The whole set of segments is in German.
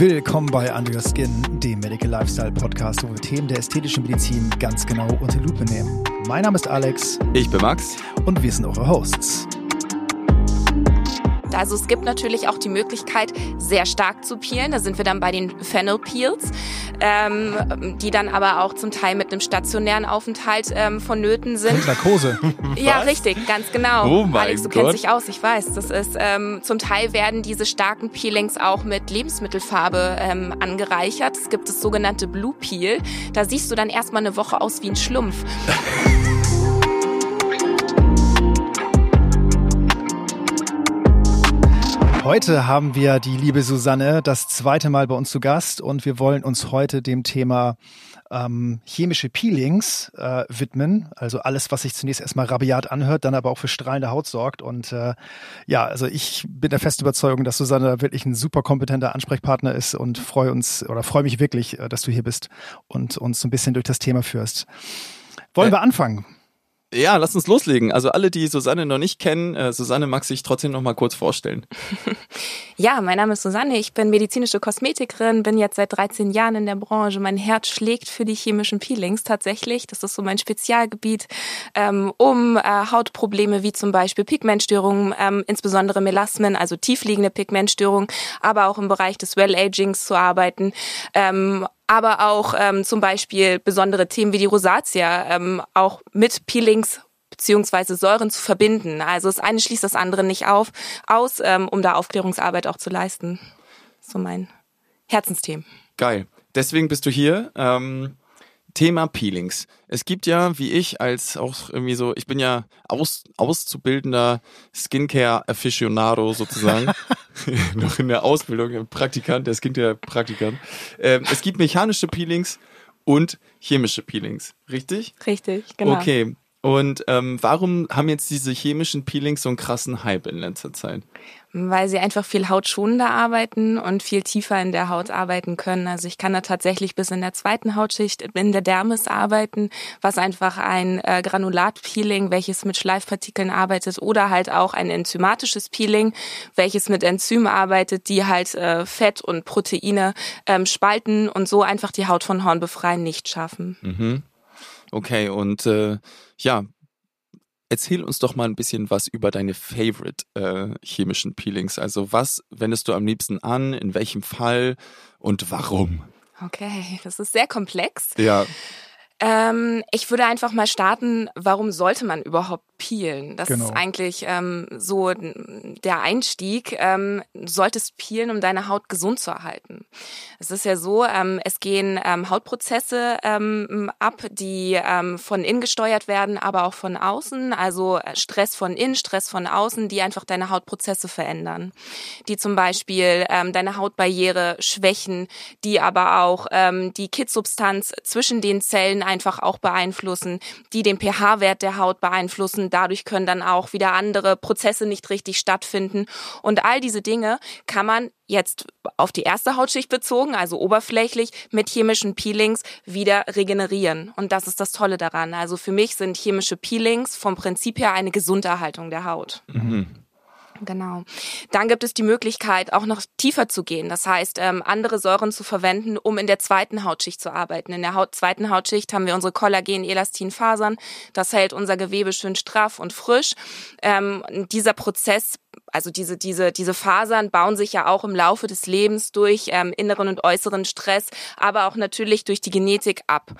Willkommen bei Under Your Skin, dem Medical Lifestyle Podcast, wo wir Themen der ästhetischen Medizin ganz genau unter Lupe nehmen. Mein Name ist Alex. Ich bin Max. Und wir sind eure Hosts. Also es gibt natürlich auch die Möglichkeit, sehr stark zu peelen. Da sind wir dann bei den Fennel Peels, ähm, die dann aber auch zum Teil mit einem stationären Aufenthalt ähm, vonnöten sind. Narkose. ja, richtig, ganz genau. Oh mein Alex, du Gott. kennst dich aus, ich weiß. Das ist ähm, zum Teil werden diese starken Peelings auch mit Lebensmittelfarbe ähm, angereichert. Es gibt das sogenannte Blue Peel. Da siehst du dann erstmal eine Woche aus wie ein Schlumpf. Heute haben wir die liebe Susanne das zweite Mal bei uns zu Gast und wir wollen uns heute dem Thema ähm, chemische Peelings äh, widmen. Also alles, was sich zunächst erstmal rabiat anhört, dann aber auch für strahlende Haut sorgt. Und äh, ja, also ich bin der festen Überzeugung, dass Susanne wirklich ein super kompetenter Ansprechpartner ist und freue uns oder freue mich wirklich, äh, dass du hier bist und uns so ein bisschen durch das Thema führst. Wollen Äh, wir anfangen? Ja, lass uns loslegen. Also alle, die Susanne noch nicht kennen, äh, Susanne mag sich trotzdem noch mal kurz vorstellen. Ja, mein Name ist Susanne. Ich bin medizinische Kosmetikerin, bin jetzt seit 13 Jahren in der Branche. Mein Herz schlägt für die chemischen Peelings tatsächlich. Das ist so mein Spezialgebiet, ähm, um äh, Hautprobleme wie zum Beispiel Pigmentstörungen, ähm, insbesondere Melasmen, also tiefliegende Pigmentstörungen, aber auch im Bereich des Well-Agings zu arbeiten. Ähm, aber auch ähm, zum Beispiel besondere Themen wie die Rosatia ähm, auch mit Peelings beziehungsweise Säuren zu verbinden. Also das eine schließt das andere nicht auf, aus, ähm, um da Aufklärungsarbeit auch zu leisten. So mein Herzensthema. Geil. Deswegen bist du hier. Ähm, Thema Peelings. Es gibt ja, wie ich, als auch irgendwie so, ich bin ja aus, auszubildender Skincare-Aficionado sozusagen. Noch in der Ausbildung, Praktikant, der Skincare-Praktikant. Ähm, es gibt mechanische Peelings und chemische Peelings, richtig? Richtig, genau. Okay. Und ähm, warum haben jetzt diese chemischen Peelings so einen krassen Hype in letzter Zeit? Weil sie einfach viel hautschonender arbeiten und viel tiefer in der Haut arbeiten können. Also ich kann da tatsächlich bis in der zweiten Hautschicht in der Dermis arbeiten, was einfach ein äh, Granulat-Peeling, welches mit Schleifpartikeln arbeitet, oder halt auch ein enzymatisches Peeling, welches mit Enzymen arbeitet, die halt äh, Fett und Proteine ähm, spalten und so einfach die Haut von Horn befreien nicht schaffen. Mhm. Okay, und äh, ja, erzähl uns doch mal ein bisschen was über deine Favorite äh, chemischen Peelings. Also was wendest du am liebsten an, in welchem Fall und warum? Okay, das ist sehr komplex. Ja, Ähm, ich würde einfach mal starten, warum sollte man überhaupt peelen? Das Genau. ist eigentlich ähm, so der Einstieg. Ähm, du solltest peelen, um deine Haut gesund zu erhalten. Es ist ja so, ähm, es gehen ähm, Hautprozesse ähm, ab, die von innen gesteuert werden, aber auch von außen. Also äh, Stress von innen, Stress von außen, die einfach deine Hautprozesse verändern. Die zum Beispiel deine Hautbarriere schwächen, die aber auch die Kittsubstanz zwischen den Zellen einfach auch beeinflussen, die den pH-Wert der Haut beeinflussen. Dadurch können dann auch wieder andere Prozesse nicht richtig stattfinden. Und all diese Dinge kann man jetzt auf die erste Hautschicht bezogen, also oberflächlich, mit chemischen Peelings wieder regenerieren. Und das ist das Tolle daran. Also für mich sind chemische Peelings vom Prinzip her eine Gesunderhaltung der Haut. Genau. Dann gibt es die Möglichkeit, auch noch tiefer zu gehen. Das heißt, ähm, andere Säuren zu verwenden, um in der zweiten Hautschicht zu arbeiten. In der Haut, zweiten Hautschicht haben wir unsere Kollagen-Elastin-Fasern. Das hält unser Gewebe schön straff und frisch. Ähm, dieser Prozess also diese, diese, diese Fasern bauen sich ja auch im Laufe des Lebens durch ähm, inneren und äußeren Stress, aber auch natürlich durch die Genetik ab.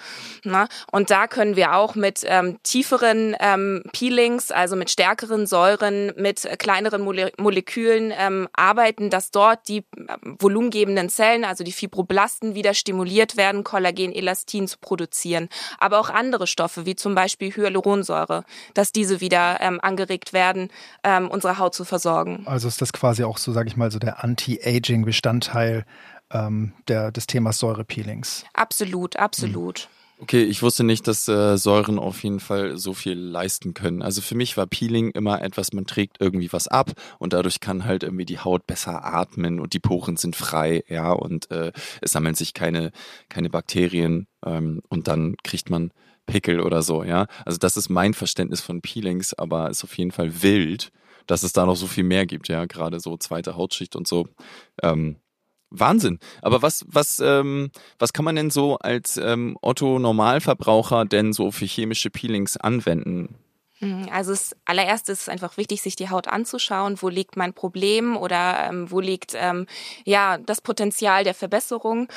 Na? Und da können wir auch mit ähm, tieferen ähm, Peelings, also mit stärkeren Säuren, mit kleineren Mole Molekülen ähm, arbeiten, dass dort die ähm, volumengebenden Zellen, also die Fibroblasten, wieder stimuliert werden, Kollagen, Elastin zu produzieren. Aber auch andere Stoffe, wie zum Beispiel Hyaluronsäure, dass diese wieder ähm, angeregt werden, ähm, unsere Haut zu versorgen. Also ist das quasi auch so, sage ich mal, so der Anti-Aging-Bestandteil ähm, der, des Themas Säurepeelings. Absolut, absolut. Okay, ich wusste nicht, dass äh, Säuren auf jeden Fall so viel leisten können. Also für mich war Peeling immer etwas, man trägt irgendwie was ab und dadurch kann halt irgendwie die Haut besser atmen und die Poren sind frei, ja, und äh, es sammeln sich keine, keine Bakterien ähm, und dann kriegt man Pickel oder so, ja. Also das ist mein Verständnis von Peelings, aber ist auf jeden Fall wild, dass es da noch so viel mehr gibt, ja, gerade so zweite Hautschicht und so. Ähm, Wahnsinn. Aber was, was, ähm, was kann man denn so als ähm, Otto Normalverbraucher denn so für chemische Peelings anwenden? Mhm, also das allererste ist einfach wichtig, sich die Haut anzuschauen. Wo liegt mein Problem oder ähm, wo liegt ähm, ja das Potenzial der Verbesserung?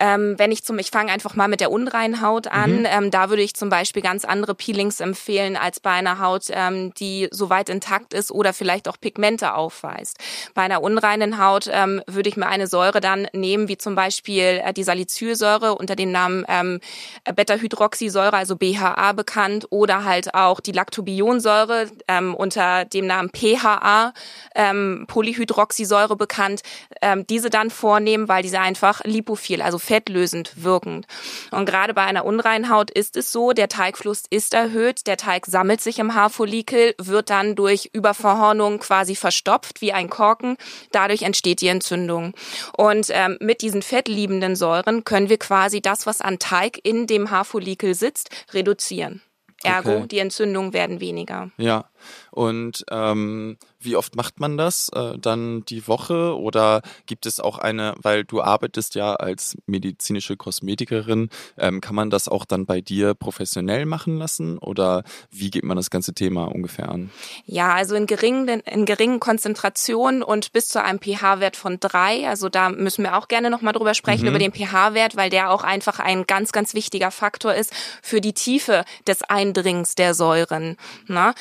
Ähm, wenn ich zum, ich fange einfach mal mit der unreinen Haut an. Mhm. Ähm, da würde ich zum Beispiel ganz andere Peelings empfehlen als bei einer Haut, ähm, die soweit intakt ist oder vielleicht auch Pigmente aufweist. Bei einer unreinen Haut ähm, würde ich mir eine Säure dann nehmen, wie zum Beispiel äh, die Salicylsäure unter dem Namen ähm, Beta-Hydroxysäure, also BHA bekannt, oder halt auch die Lactobacillus Lactobionsäure ähm, unter dem Namen PHA, ähm, Polyhydroxysäure bekannt, ähm, diese dann vornehmen, weil diese einfach lipophil, also fettlösend wirkend. Und gerade bei einer unreinen Haut ist es so, der Teigfluss ist erhöht, der Teig sammelt sich im Haarfollikel, wird dann durch Überverhornung quasi verstopft wie ein Korken. Dadurch entsteht die Entzündung. Und ähm, mit diesen fettliebenden Säuren können wir quasi das, was an Teig in dem Haarfollikel sitzt, reduzieren. Ergo, okay. die Entzündungen werden weniger. Ja. Und ähm, wie oft macht man das äh, dann die Woche? Oder gibt es auch eine, weil du arbeitest ja als medizinische Kosmetikerin, ähm, kann man das auch dann bei dir professionell machen lassen? Oder wie geht man das ganze Thema ungefähr an? Ja, also in geringen, in geringen Konzentrationen und bis zu einem pH-Wert von drei. Also da müssen wir auch gerne nochmal drüber sprechen, mhm. über den pH-Wert, weil der auch einfach ein ganz, ganz wichtiger Faktor ist für die Tiefe des Eindringens der Säuren. Ne?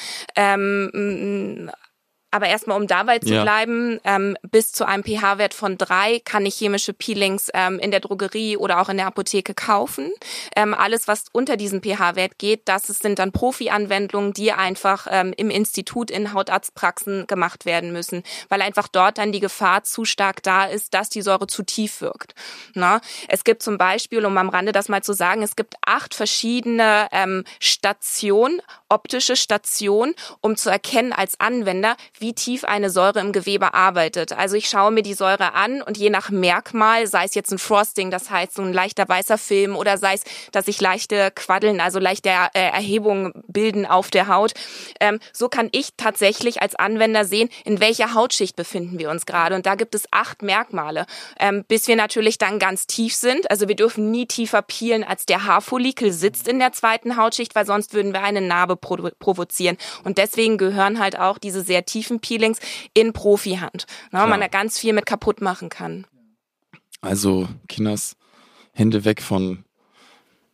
Ähm, aber erstmal, um dabei zu ja. bleiben, ähm, bis zu einem pH-Wert von drei kann ich chemische Peelings ähm, in der Drogerie oder auch in der Apotheke kaufen. Ähm, alles, was unter diesen pH-Wert geht, das sind dann Profi-Anwendungen, die einfach ähm, im Institut in Hautarztpraxen gemacht werden müssen, weil einfach dort dann die Gefahr zu stark da ist, dass die Säure zu tief wirkt. Na? Es gibt zum Beispiel, um am Rande das mal zu sagen, es gibt acht verschiedene ähm, Stationen, optische Stationen, um zu erkennen als Anwender, wie tief eine Säure im Gewebe arbeitet. Also ich schaue mir die Säure an und je nach Merkmal, sei es jetzt ein Frosting, das heißt so ein leichter weißer Film oder sei es, dass sich leichte Quaddeln, also leichte äh, Erhebungen bilden auf der Haut, ähm, so kann ich tatsächlich als Anwender sehen, in welcher Hautschicht befinden wir uns gerade. Und da gibt es acht Merkmale, ähm, bis wir natürlich dann ganz tief sind. Also wir dürfen nie tiefer peelen, als der Haarfollikel sitzt in der zweiten Hautschicht, weil sonst würden wir eine Narbe provozieren. Und deswegen gehören halt auch diese sehr tiefen Peelings in Profihand. Ne, man da ganz viel mit kaputt machen kann. Also, Kinders, Hände weg von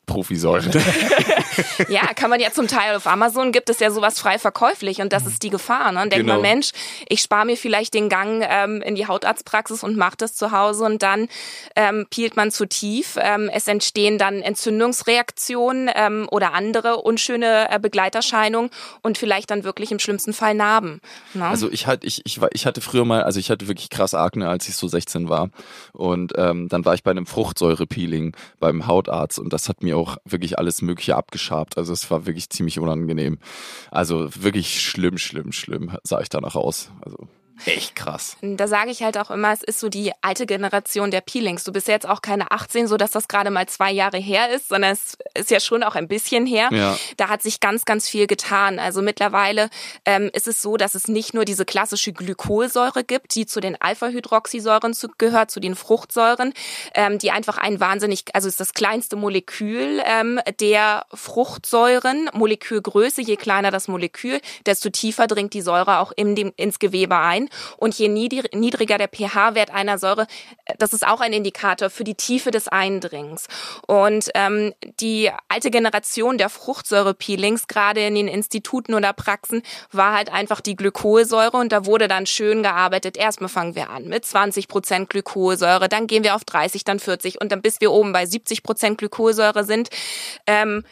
Profisäure. ja, kann man ja zum Teil auf Amazon gibt es ja sowas frei verkäuflich und das ist die Gefahr. Ne? Denkt genau. man, Mensch, ich spare mir vielleicht den Gang ähm, in die Hautarztpraxis und mache das zu Hause und dann ähm, peelt man zu tief. Ähm, es entstehen dann Entzündungsreaktionen ähm, oder andere unschöne äh, Begleiterscheinungen und vielleicht dann wirklich im schlimmsten Fall Narben. Ne? Also ich hatte ich, ich, ich hatte früher mal, also ich hatte wirklich krass Akne, als ich so 16 war und ähm, dann war ich bei einem Fruchtsäurepeeling beim Hautarzt und das hat mir auch wirklich alles Mögliche abgeschabt. Also es war wirklich ziemlich unangenehm. Also wirklich schlimm, schlimm, schlimm sah ich danach aus. Also Echt krass. Da sage ich halt auch immer, es ist so die alte Generation der Peelings. Du bist ja jetzt auch keine 18, so dass das gerade mal zwei Jahre her ist, sondern es ist ja schon auch ein bisschen her. Ja. Da hat sich ganz, ganz viel getan. Also mittlerweile ähm, ist es so, dass es nicht nur diese klassische Glykolsäure gibt, die zu den Alpha-Hydroxysäuren zu, gehört, zu den Fruchtsäuren, ähm, die einfach ein wahnsinnig, also ist das kleinste Molekül ähm, der Fruchtsäuren. Molekülgröße, je kleiner das Molekül, desto tiefer dringt die Säure auch in dem, ins Gewebe ein. Und je niedriger der pH-Wert einer Säure, äh, das ist auch ein Indikator für die Tiefe des Eindringens. Und ähm, die alte Generation der Fruchtsäurepeelings, gerade in den Instituten oder Praxen, war halt einfach die Glykolsäure und da wurde dann schön gearbeitet. Erstmal fangen wir an mit 20 Prozent Glykolsäure, dann gehen wir auf 30, dann 40 und dann bis wir oben bei 70 Prozent Glykolsäure sind. Ähm,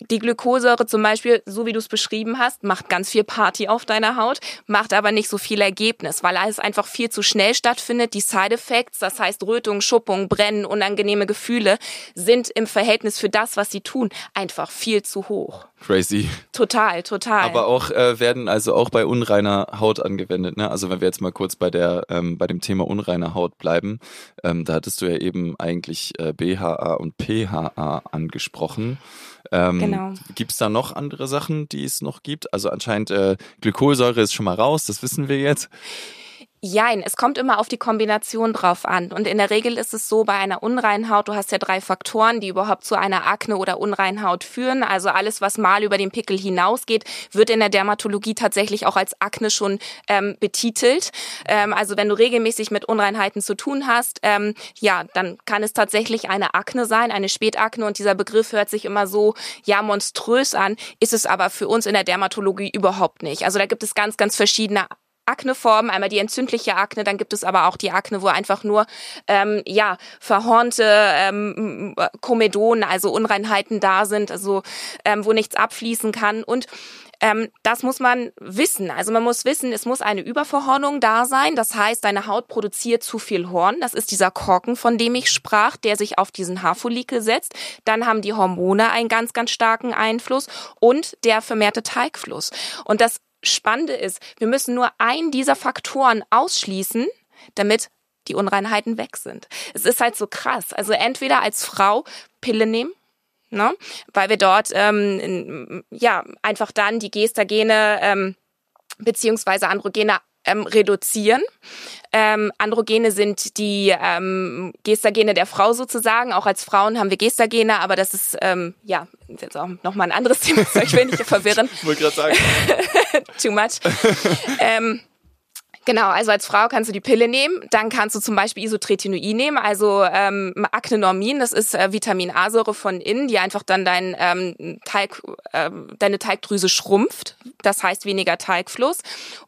die Glykosäure zum Beispiel, so wie du es beschrieben hast, macht ganz viel Party auf deiner Haut, macht aber nicht so viel Ergebnis, weil alles einfach viel zu schnell stattfindet. Die Side Effects, das heißt Rötung, Schuppung, Brennen, unangenehme Gefühle, sind im Verhältnis für das, was sie tun, einfach viel zu hoch. Crazy. Total, total. Aber auch äh, werden also auch bei unreiner Haut angewendet. Ne? Also wenn wir jetzt mal kurz bei der ähm, bei dem Thema unreiner Haut bleiben, ähm, da hattest du ja eben eigentlich äh, BHA und PHA angesprochen. Ähm, genau. Gibt es da noch andere Sachen, die es noch gibt? Also anscheinend äh, Glykolsäure ist schon mal raus, das wissen wir jetzt. Jein, es kommt immer auf die Kombination drauf an. Und in der Regel ist es so, bei einer Unreinhaut, du hast ja drei Faktoren, die überhaupt zu einer Akne oder Unreinhaut führen. Also alles, was mal über den Pickel hinausgeht, wird in der Dermatologie tatsächlich auch als Akne schon ähm, betitelt. Ähm, also wenn du regelmäßig mit Unreinheiten zu tun hast, ähm, ja, dann kann es tatsächlich eine Akne sein, eine Spätakne. Und dieser Begriff hört sich immer so, ja, monströs an, ist es aber für uns in der Dermatologie überhaupt nicht. Also da gibt es ganz, ganz verschiedene Akneformen, einmal die entzündliche Akne, dann gibt es aber auch die Akne, wo einfach nur ähm, ja verhornte ähm, Komedonen, also Unreinheiten da sind, also ähm, wo nichts abfließen kann und ähm, das muss man wissen. Also man muss wissen, es muss eine Überverhornung da sein. Das heißt, deine Haut produziert zu viel Horn. Das ist dieser Korken, von dem ich sprach, der sich auf diesen Haarfollikel setzt. Dann haben die Hormone einen ganz, ganz starken Einfluss und der vermehrte Teigfluss. Und das Spannende ist, wir müssen nur einen dieser Faktoren ausschließen, damit die Unreinheiten weg sind. Es ist halt so krass. Also entweder als Frau Pille nehmen, ne, weil wir dort ähm, ja einfach dann die Gestagene ähm, beziehungsweise Androgene ähm, reduzieren. Ähm, Androgene sind die ähm, Gestagene der Frau sozusagen. Auch als Frauen haben wir Gestagene, aber das ist ähm, ja jetzt auch nochmal ein anderes Thema. Ich will nicht verwirren. Wollte gerade sagen. Too much. ähm, Genau, also als Frau kannst du die Pille nehmen, dann kannst du zum Beispiel Isotretinoin nehmen, also ähm, Acnenormin, das ist äh, Vitamin A-Säure von innen, die einfach dann dein ähm, Teig, äh, deine Teigdrüse schrumpft, das heißt weniger Teigfluss.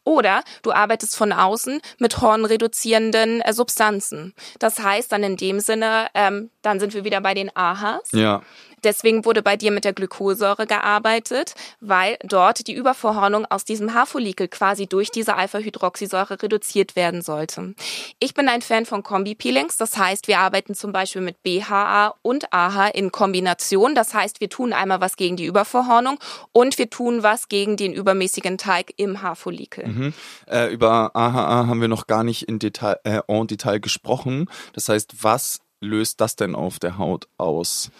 Oder du arbeitest von außen mit hornreduzierenden äh, Substanzen. Das heißt dann in dem Sinne, ähm, dann sind wir wieder bei den AHAs. Ja. Deswegen wurde bei dir mit der Glykosäure gearbeitet, weil dort die Übervorhornung aus diesem Haarfollikel quasi durch diese Alpha-Hydroxysäure reduziert werden sollte. Ich bin ein Fan von Kombi-Peelings, das heißt, wir arbeiten zum Beispiel mit BHA und AHA in Kombination. Das heißt, wir tun einmal was gegen die Übervorhornung und wir tun was gegen den übermäßigen Teig im Haarfollikel. Mhm. Äh, über AHA haben wir noch gar nicht in Detail, äh, en Detail gesprochen. Das heißt, was löst das denn auf der Haut aus?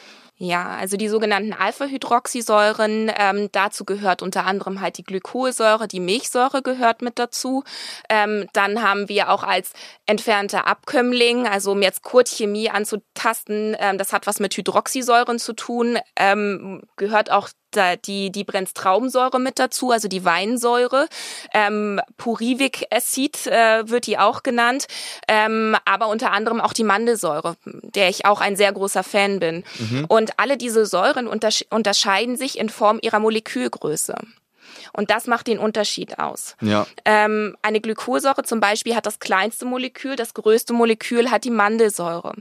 Ja, also die sogenannten Alpha-Hydroxysäuren, ähm, dazu gehört unter anderem halt die Glykolsäure, die Milchsäure gehört mit dazu. Ähm, dann haben wir auch als entfernter Abkömmling, also um jetzt Kurtchemie anzutasten, ähm, das hat was mit Hydroxysäuren zu tun, ähm, gehört auch da die, die Brennstraubensäure mit dazu, also die Weinsäure. Ähm, Purivic Acid äh, wird die auch genannt, ähm, aber unter anderem auch die Mandelsäure, der ich auch ein sehr großer Fan bin. Mhm. Und alle diese Säuren untersche unterscheiden sich in Form ihrer Molekülgröße. Und das macht den Unterschied aus. Ja. Ähm, eine Glykosäure zum Beispiel hat das kleinste Molekül, das größte Molekül hat die Mandelsäure.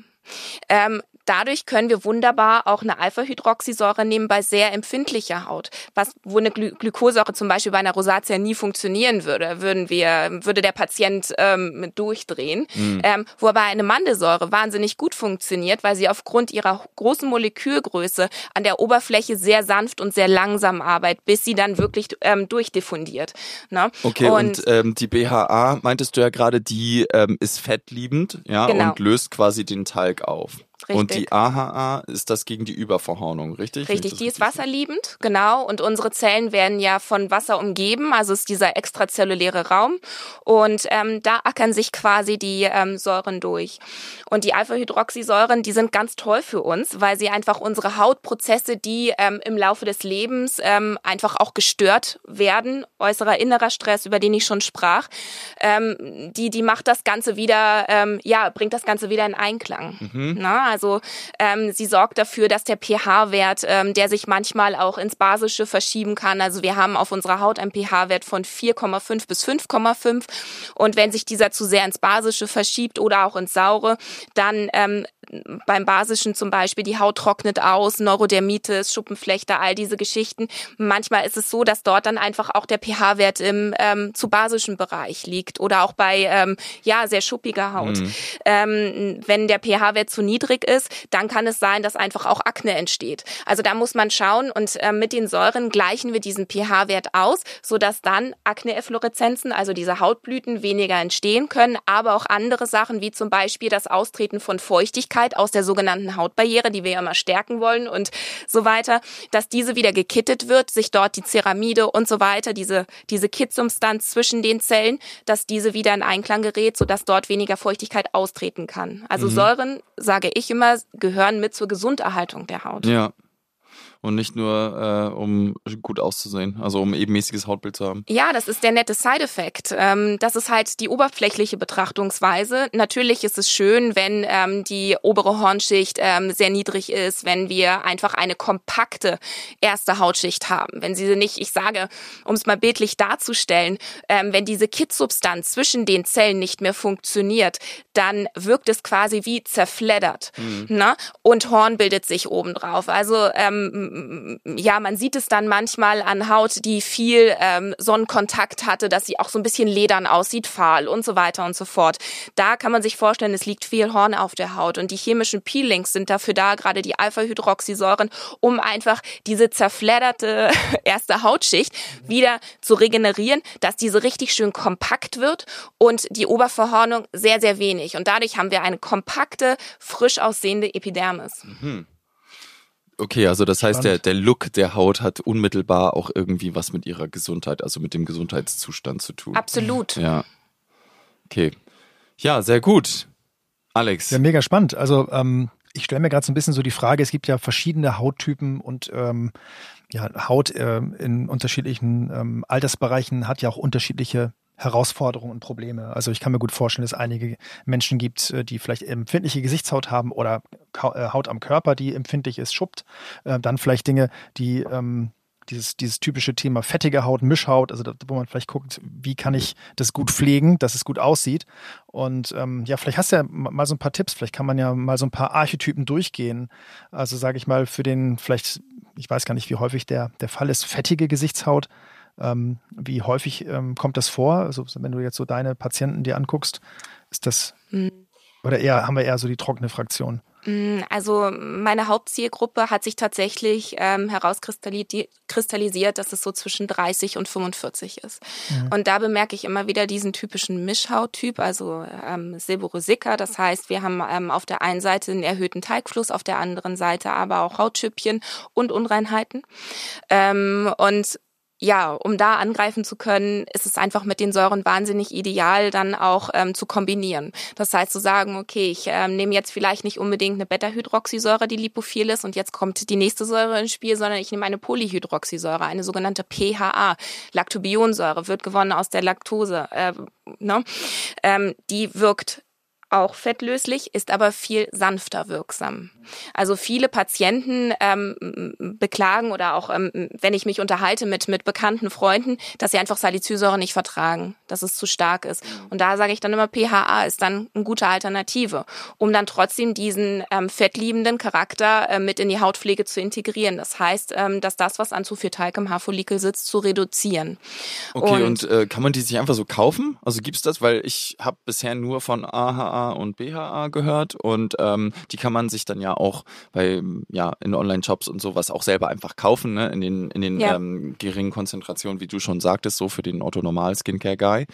Ähm, dadurch können wir wunderbar auch eine Alpha-Hydroxysäure nehmen bei sehr empfindlicher Haut, was wo eine Gly Glykosäure zum Beispiel bei einer Rosatia nie funktionieren würde, würden wir würde der Patient ähm, durchdrehen, mhm. ähm, wo aber eine Mandelsäure wahnsinnig gut funktioniert, weil sie aufgrund ihrer großen Molekülgröße an der Oberfläche sehr sanft und sehr langsam arbeitet, bis sie dann wirklich ähm, durchdiffundiert. Ne? Okay, und, und ähm, die BHA meintest du ja gerade, die ähm, ist fettliebend, ja, genau. und löst quasi den Talg auf. Richtig. Und die AHA ist das gegen die Überverhornung, richtig? Richtig, die ist wasserliebend, genau. Und unsere Zellen werden ja von Wasser umgeben, also ist dieser extrazelluläre Raum. Und ähm, da ackern sich quasi die ähm, Säuren durch. Und die Alpha-Hydroxysäuren, die sind ganz toll für uns, weil sie einfach unsere Hautprozesse, die ähm, im Laufe des Lebens ähm, einfach auch gestört werden, äußerer innerer Stress, über den ich schon sprach, ähm, die, die macht das Ganze wieder, ähm, ja, bringt das Ganze wieder in Einklang. Mhm. Na, also ähm, sie sorgt dafür, dass der pH-Wert, ähm, der sich manchmal auch ins Basische verschieben kann. Also wir haben auf unserer Haut einen pH-Wert von 4,5 bis 5,5 und wenn sich dieser zu sehr ins Basische verschiebt oder auch ins Saure, dann ähm, beim Basischen zum Beispiel, die Haut trocknet aus, Neurodermitis, Schuppenflechte, all diese Geschichten. Manchmal ist es so, dass dort dann einfach auch der pH-Wert im ähm, zu basischen Bereich liegt oder auch bei ähm, ja sehr schuppiger Haut. Mhm. Ähm, wenn der pH-Wert zu niedrig ist, dann kann es sein, dass einfach auch Akne entsteht. Also da muss man schauen und äh, mit den Säuren gleichen wir diesen pH-Wert aus, so dass dann Akne-Effloreszenzen, also diese Hautblüten, weniger entstehen können, aber auch andere Sachen wie zum Beispiel das Austreten von Feuchtigkeit Feuchtigkeit aus der sogenannten Hautbarriere, die wir ja immer stärken wollen und so weiter, dass diese wieder gekittet wird, sich dort die Ceramide und so weiter, diese, diese Kittsubstanz zwischen den Zellen, dass diese wieder in Einklang gerät, sodass dort weniger Feuchtigkeit austreten kann. Also mhm. Säuren, sage ich immer, gehören mit zur Gesunderhaltung der Haut. Ja und nicht nur, äh, um gut auszusehen, also um ebenmäßiges Hautbild zu haben. Ja, das ist der nette Side-Effekt. Ähm, das ist halt die oberflächliche Betrachtungsweise. Natürlich ist es schön, wenn ähm, die obere Hornschicht ähm, sehr niedrig ist, wenn wir einfach eine kompakte erste Hautschicht haben. Wenn sie nicht, ich sage, um es mal bildlich darzustellen, ähm, wenn diese Kittsubstanz zwischen den Zellen nicht mehr funktioniert, dann wirkt es quasi wie zerfleddert. Mhm. Ne? Und Horn bildet sich obendrauf. Also ähm, ja, man sieht es dann manchmal an Haut, die viel ähm, Sonnenkontakt hatte, dass sie auch so ein bisschen ledern aussieht, fahl und so weiter und so fort. Da kann man sich vorstellen, es liegt viel Horn auf der Haut und die chemischen Peelings sind dafür da, gerade die Alpha-Hydroxysäuren, um einfach diese zerfledderte erste Hautschicht wieder zu regenerieren, dass diese richtig schön kompakt wird und die Oberverhornung sehr, sehr wenig. Und dadurch haben wir eine kompakte, frisch aussehende Epidermis. Mhm. Okay, also das heißt, der, der Look der Haut hat unmittelbar auch irgendwie was mit ihrer Gesundheit, also mit dem Gesundheitszustand zu tun. Absolut. Ja. Okay. Ja, sehr gut. Alex. Ja, mega spannend. Also ähm, ich stelle mir gerade so ein bisschen so die Frage, es gibt ja verschiedene Hauttypen und ähm, ja, Haut äh, in unterschiedlichen ähm, Altersbereichen hat ja auch unterschiedliche Herausforderungen und Probleme. Also ich kann mir gut vorstellen, dass es einige Menschen gibt, äh, die vielleicht empfindliche Gesichtshaut haben oder äh, Haut am Körper, die empfindlich ist, schuppt. Äh, dann vielleicht Dinge, die ähm, dieses, dieses typische Thema fettige Haut, Mischhaut, also wo man vielleicht guckt, wie kann ich das gut pflegen, dass es gut aussieht. Und ähm, ja, vielleicht hast du ja mal so ein paar Tipps, vielleicht kann man ja mal so ein paar Archetypen durchgehen. Also sage ich mal, für den vielleicht, ich weiß gar nicht, wie häufig der, der Fall ist, fettige Gesichtshaut ähm, wie häufig ähm, kommt das vor? Also wenn du jetzt so deine Patienten dir anguckst, ist das mhm. oder eher haben wir eher so die trockene Fraktion? Mm, also meine Hauptzielgruppe hat sich tatsächlich ähm, herauskristallisiert, dass es so zwischen 30 und 45 ist. Mhm. Und da bemerke ich immer wieder diesen typischen Mischhauttyp, also ähm, Seborrheica. Das heißt, wir haben ähm, auf der einen Seite einen erhöhten Teigfluss, auf der anderen Seite aber auch Hautschüppchen und Unreinheiten. Ähm, und ja, um da angreifen zu können, ist es einfach mit den Säuren wahnsinnig ideal, dann auch ähm, zu kombinieren. Das heißt, zu sagen, okay, ich ähm, nehme jetzt vielleicht nicht unbedingt eine Beta-Hydroxysäure, die lipophil ist, und jetzt kommt die nächste Säure ins Spiel, sondern ich nehme eine Polyhydroxysäure, eine sogenannte PHA. Lactobionsäure wird gewonnen aus der Laktose. Äh, ne? ähm, die wirkt auch fettlöslich, ist aber viel sanfter wirksam. Also viele Patienten ähm, beklagen oder auch, ähm, wenn ich mich unterhalte mit, mit bekannten Freunden, dass sie einfach Salicylsäure nicht vertragen, dass es zu stark ist. Und da sage ich dann immer, PHA ist dann eine gute Alternative, um dann trotzdem diesen ähm, fettliebenden Charakter äh, mit in die Hautpflege zu integrieren. Das heißt, ähm, dass das, was an zu viel Teig im Haarfollikel sitzt, zu reduzieren. Okay, und, und äh, kann man die sich einfach so kaufen? Also gibt's das? Weil ich habe bisher nur von AHA und BHA gehört und ähm, die kann man sich dann ja auch bei ja in Online-Shops und sowas auch selber einfach kaufen, ne? in den in den ja. ähm, geringen Konzentrationen, wie du schon sagtest, so für den Otto Normal Skincare Guy.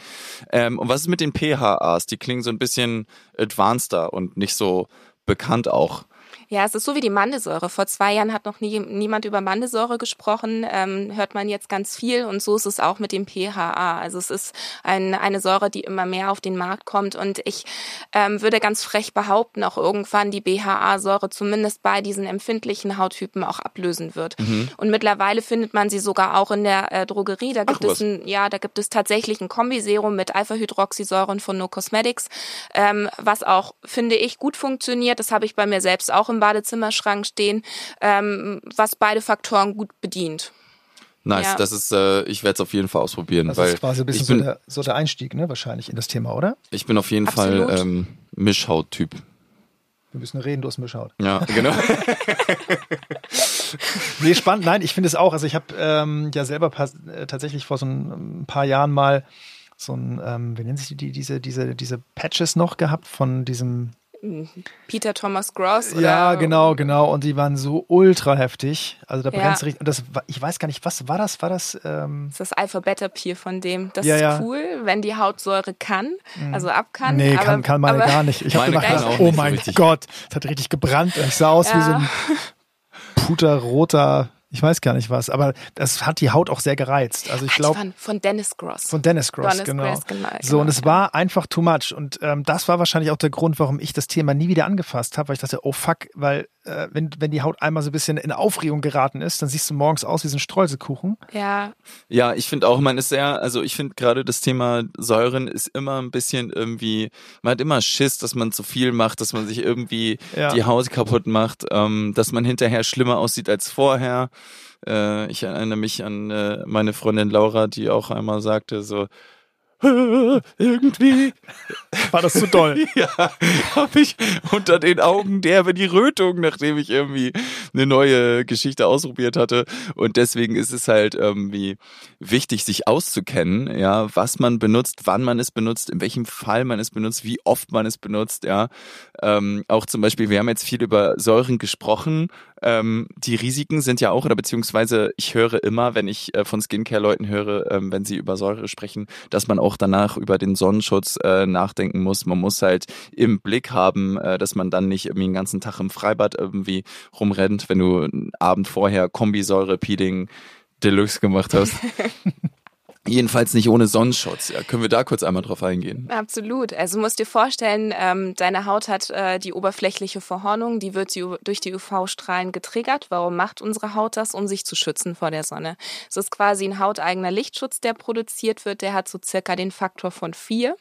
Ähm, und was ist mit den PHAs? Die klingen so ein bisschen advanceder und nicht so bekannt auch. Ja, es ist so wie die Mandelsäure. Vor zwei Jahren hat noch nie, niemand über Mandelsäure gesprochen, ähm, hört man jetzt ganz viel und so ist es auch mit dem PHA. Also es ist ein, eine Säure, die immer mehr auf den Markt kommt und ich ähm, würde ganz frech behaupten, auch irgendwann die BHA-Säure zumindest bei diesen empfindlichen Hauttypen auch ablösen wird. Mhm. Und mittlerweile findet man sie sogar auch in der äh, Drogerie. Da gibt Ach, es ein, ja, da gibt es tatsächlich ein Kombiserum mit Alpha-Hydroxysäuren von No Cosmetics, ähm, was auch, finde ich, gut funktioniert. Das habe ich bei mir selbst auch im im Badezimmerschrank stehen, ähm, was beide Faktoren gut bedient. Nice, ja. das ist, äh, ich werde es auf jeden Fall ausprobieren. Das weil ist quasi ein bisschen bin, so, der, so, der, Einstieg, ne, wahrscheinlich in das Thema, oder? Ich bin auf jeden Absolut. Fall ähm, Mischhaut-Typ. Wir müssen reden, du hast Mischhaut. Ja, genau. nee, spannend. Nein, ich finde es auch. Also ich habe ähm, ja selber äh, tatsächlich vor so ein, ein, paar Jahren mal so ein, ähm, wie nennen sich die, diese, diese, diese Patches noch gehabt von diesem Peter Thomas Gross. Oder? Ja, genau, genau. Und die waren so ultra heftig. Also da brennt ja. richtig. Und das, ich weiß gar nicht, was war das? War das? Ähm das ist das Alpha-Beta-Pier von dem. Das ja, ist cool, wenn die Hautsäure kann, mhm. also ab kann. Nee, aber, kann, kann meine gar nicht. Ich habe gedacht, oh mein so Gott, es hat richtig gebrannt. Ich sah aus ja. wie so ein puterroter ich weiß gar nicht was, aber das hat die Haut auch sehr gereizt. Also ich glaube von Dennis Gross. Von Dennis Gross, Dennis genau. Gross, genau. So und es genau. war einfach too much und ähm, das war wahrscheinlich auch der Grund, warum ich das Thema nie wieder angefasst habe, weil ich dachte, oh fuck, weil äh, wenn wenn die Haut einmal so ein bisschen in Aufregung geraten ist, dann siehst du morgens aus wie so ein Streuselkuchen. Ja. Ja, ich finde auch, man ist sehr, also ich finde gerade das Thema Säuren ist immer ein bisschen irgendwie, man hat immer Schiss, dass man zu viel macht, dass man sich irgendwie ja. die Haut kaputt macht, ähm, dass man hinterher schlimmer aussieht als vorher. Äh, ich erinnere mich an äh, meine Freundin Laura, die auch einmal sagte so, irgendwie. War das zu doll? ja, habe ich unter den Augen derbe die Rötung, nachdem ich irgendwie eine neue Geschichte ausprobiert hatte. Und deswegen ist es halt irgendwie wichtig, sich auszukennen, ja, was man benutzt, wann man es benutzt, in welchem Fall man es benutzt, wie oft man es benutzt, ja. Ähm, auch zum Beispiel, wir haben jetzt viel über Säuren gesprochen. Ähm, die Risiken sind ja auch, oder beziehungsweise ich höre immer, wenn ich äh, von Skincare-Leuten höre, ähm, wenn sie über Säure sprechen, dass man auch danach über den Sonnenschutz äh, nachdenken muss. Man muss halt im Blick haben, äh, dass man dann nicht irgendwie den ganzen Tag im Freibad irgendwie rumrennt, wenn du einen Abend vorher Kombisäure-Peeling Deluxe gemacht hast. Jedenfalls nicht ohne Sonnenschutz. Ja, können wir da kurz einmal drauf eingehen? Absolut. Also musst dir vorstellen, ähm, deine Haut hat äh, die oberflächliche Verhornung, die wird die, durch die UV-Strahlen getriggert. Warum macht unsere Haut das? Um sich zu schützen vor der Sonne. Es ist quasi ein hauteigener Lichtschutz, der produziert wird. Der hat so circa den Faktor von vier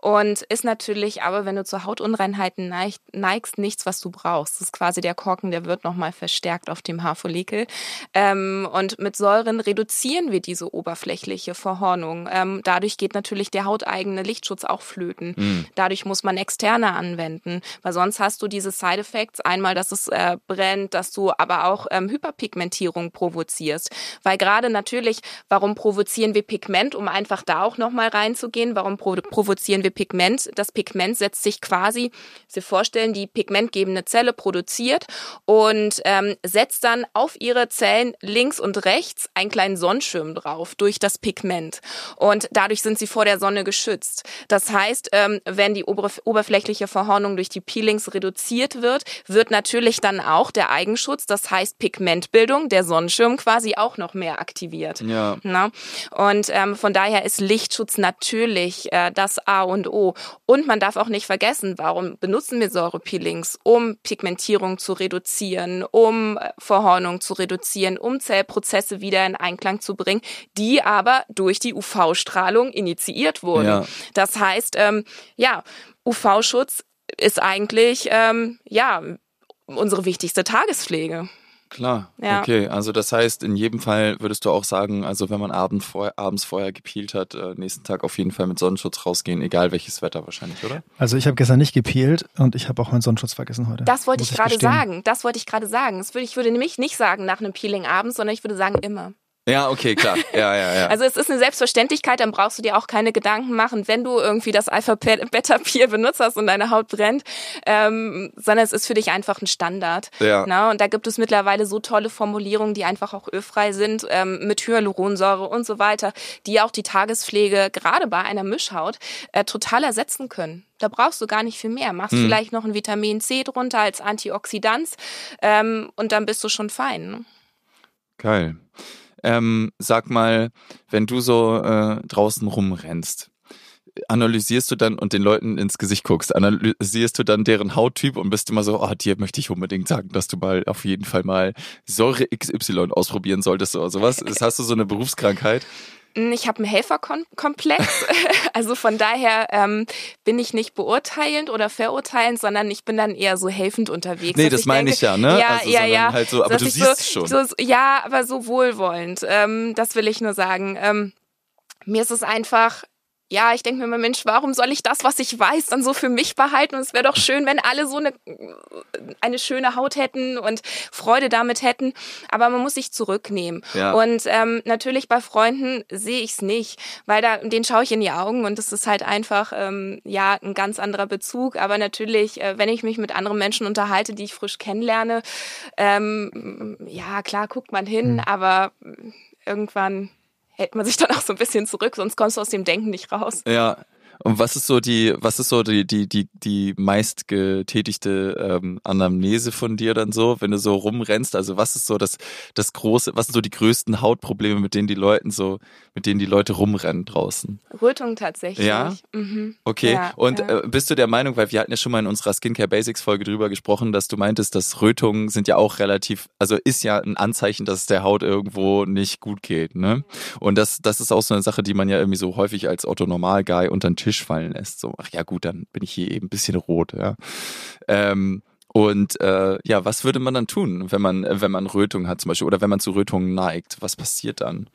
und ist natürlich, aber wenn du zu Hautunreinheiten neigst, neigst nichts, was du brauchst. Das ist quasi der Korken, der wird nochmal verstärkt auf dem Haarfollikel. Ähm, und mit Säuren reduzieren wir diese oberflächliche Verhornung. Ähm, dadurch geht natürlich der hauteigene Lichtschutz auch flöten. Mhm. Dadurch muss man externe anwenden, weil sonst hast du diese Side Effects. Einmal, dass es äh, brennt, dass du aber auch ähm, Hyperpigmentierung provozierst. Weil gerade natürlich, warum provozieren wir Pigment, um einfach da auch nochmal reinzugehen? Warum provo provozieren wir Pigment? Das Pigment setzt sich quasi, Sie vorstellen, die pigmentgebende Zelle produziert und ähm, setzt dann auf ihre Zellen links und rechts einen kleinen Sonnenschirm drauf durch das Pigment. Pigment. Und dadurch sind sie vor der Sonne geschützt. Das heißt, ähm, wenn die oberflächliche Verhornung durch die Peelings reduziert wird, wird natürlich dann auch der Eigenschutz, das heißt Pigmentbildung, der Sonnenschirm quasi auch noch mehr aktiviert. Ja. Na? Und ähm, von daher ist Lichtschutz natürlich äh, das A und O. Und man darf auch nicht vergessen, warum benutzen wir Säurepeelings? Um Pigmentierung zu reduzieren, um äh, Verhornung zu reduzieren, um Zellprozesse wieder in Einklang zu bringen, die aber durch die UV-Strahlung initiiert wurden. Ja. Das heißt, ähm, ja, UV-Schutz ist eigentlich ähm, ja unsere wichtigste Tagespflege. Klar, ja. okay. Also das heißt, in jedem Fall würdest du auch sagen, also wenn man abend vor, abends vorher gepielt hat, äh, nächsten Tag auf jeden Fall mit Sonnenschutz rausgehen, egal welches Wetter wahrscheinlich, oder? Also ich habe gestern nicht gepielt und ich habe auch meinen Sonnenschutz vergessen heute. Das wollte ich, ich gerade sagen. Das wollte ich gerade sagen. Das würde, ich würde nämlich nicht sagen nach einem Peeling abends, sondern ich würde sagen immer. Ja, okay, klar. Ja, ja, ja. Also es ist eine Selbstverständlichkeit, dann brauchst du dir auch keine Gedanken machen, wenn du irgendwie das Alpha-Beta-Pier benutzt hast und deine Haut brennt, ähm, sondern es ist für dich einfach ein Standard. Ja. Na, und da gibt es mittlerweile so tolle Formulierungen, die einfach auch ölfrei sind, ähm, mit Hyaluronsäure und so weiter, die auch die Tagespflege gerade bei einer Mischhaut äh, total ersetzen können. Da brauchst du gar nicht viel mehr. Machst hm. vielleicht noch ein Vitamin C drunter als Antioxidant ähm, und dann bist du schon fein. Ne? Geil. Ähm, sag mal, wenn du so äh, draußen rumrennst, analysierst du dann und den Leuten ins Gesicht guckst, analysierst du dann deren Hauttyp und bist immer so, oh, dir möchte ich unbedingt sagen, dass du mal auf jeden Fall mal Säure XY ausprobieren solltest oder sowas. Das hast du so eine Berufskrankheit? Ich habe einen Helferkomplex. also von daher ähm, bin ich nicht beurteilend oder verurteilend, sondern ich bin dann eher so helfend unterwegs. Nee, das meine ich ja, ne? Ja, also, ja, ja. Halt so, aber du siehst so, schon. So, ja, aber so wohlwollend. Ähm, das will ich nur sagen. Ähm, mir ist es einfach ja, ich denke mir immer, Mensch, warum soll ich das, was ich weiß, dann so für mich behalten? Und es wäre doch schön, wenn alle so eine, eine schöne Haut hätten und Freude damit hätten. Aber man muss sich zurücknehmen. Ja. Und ähm, natürlich bei Freunden sehe ich es nicht, weil da, den schaue ich in die Augen und das ist halt einfach ähm, ja ein ganz anderer Bezug. Aber natürlich, äh, wenn ich mich mit anderen Menschen unterhalte, die ich frisch kennenlerne, ähm, ja klar guckt man hin, mhm. aber irgendwann hält man sich dann auch so ein bisschen zurück, sonst kommst du aus dem Denken nicht raus. Ja, und was ist so die, was ist so die, die, die, die meist getätigte ähm, Anamnese von dir dann so, wenn du so rumrennst? Also was ist so das, das große, was sind so die größten Hautprobleme, mit denen die Leuten so, mit denen die Leute rumrennen draußen? Rötung tatsächlich. Ja. Mhm. Okay. Ja, und ja. Äh, bist du der Meinung, weil wir hatten ja schon mal in unserer Skincare Basics Folge drüber gesprochen, dass du meintest, dass Rötungen sind ja auch relativ, also ist ja ein Anzeichen, dass es der Haut irgendwo nicht gut geht, ne? Und das, das ist auch so eine Sache, die man ja irgendwie so häufig als Otto Normal Guy unter den Tisch Tisch fallen lässt. So, ach ja gut, dann bin ich hier eben ein bisschen rot, ja. Ähm, und äh, ja, was würde man dann tun, wenn man, wenn man Rötung hat zum Beispiel oder wenn man zu Rötungen neigt? Was passiert dann?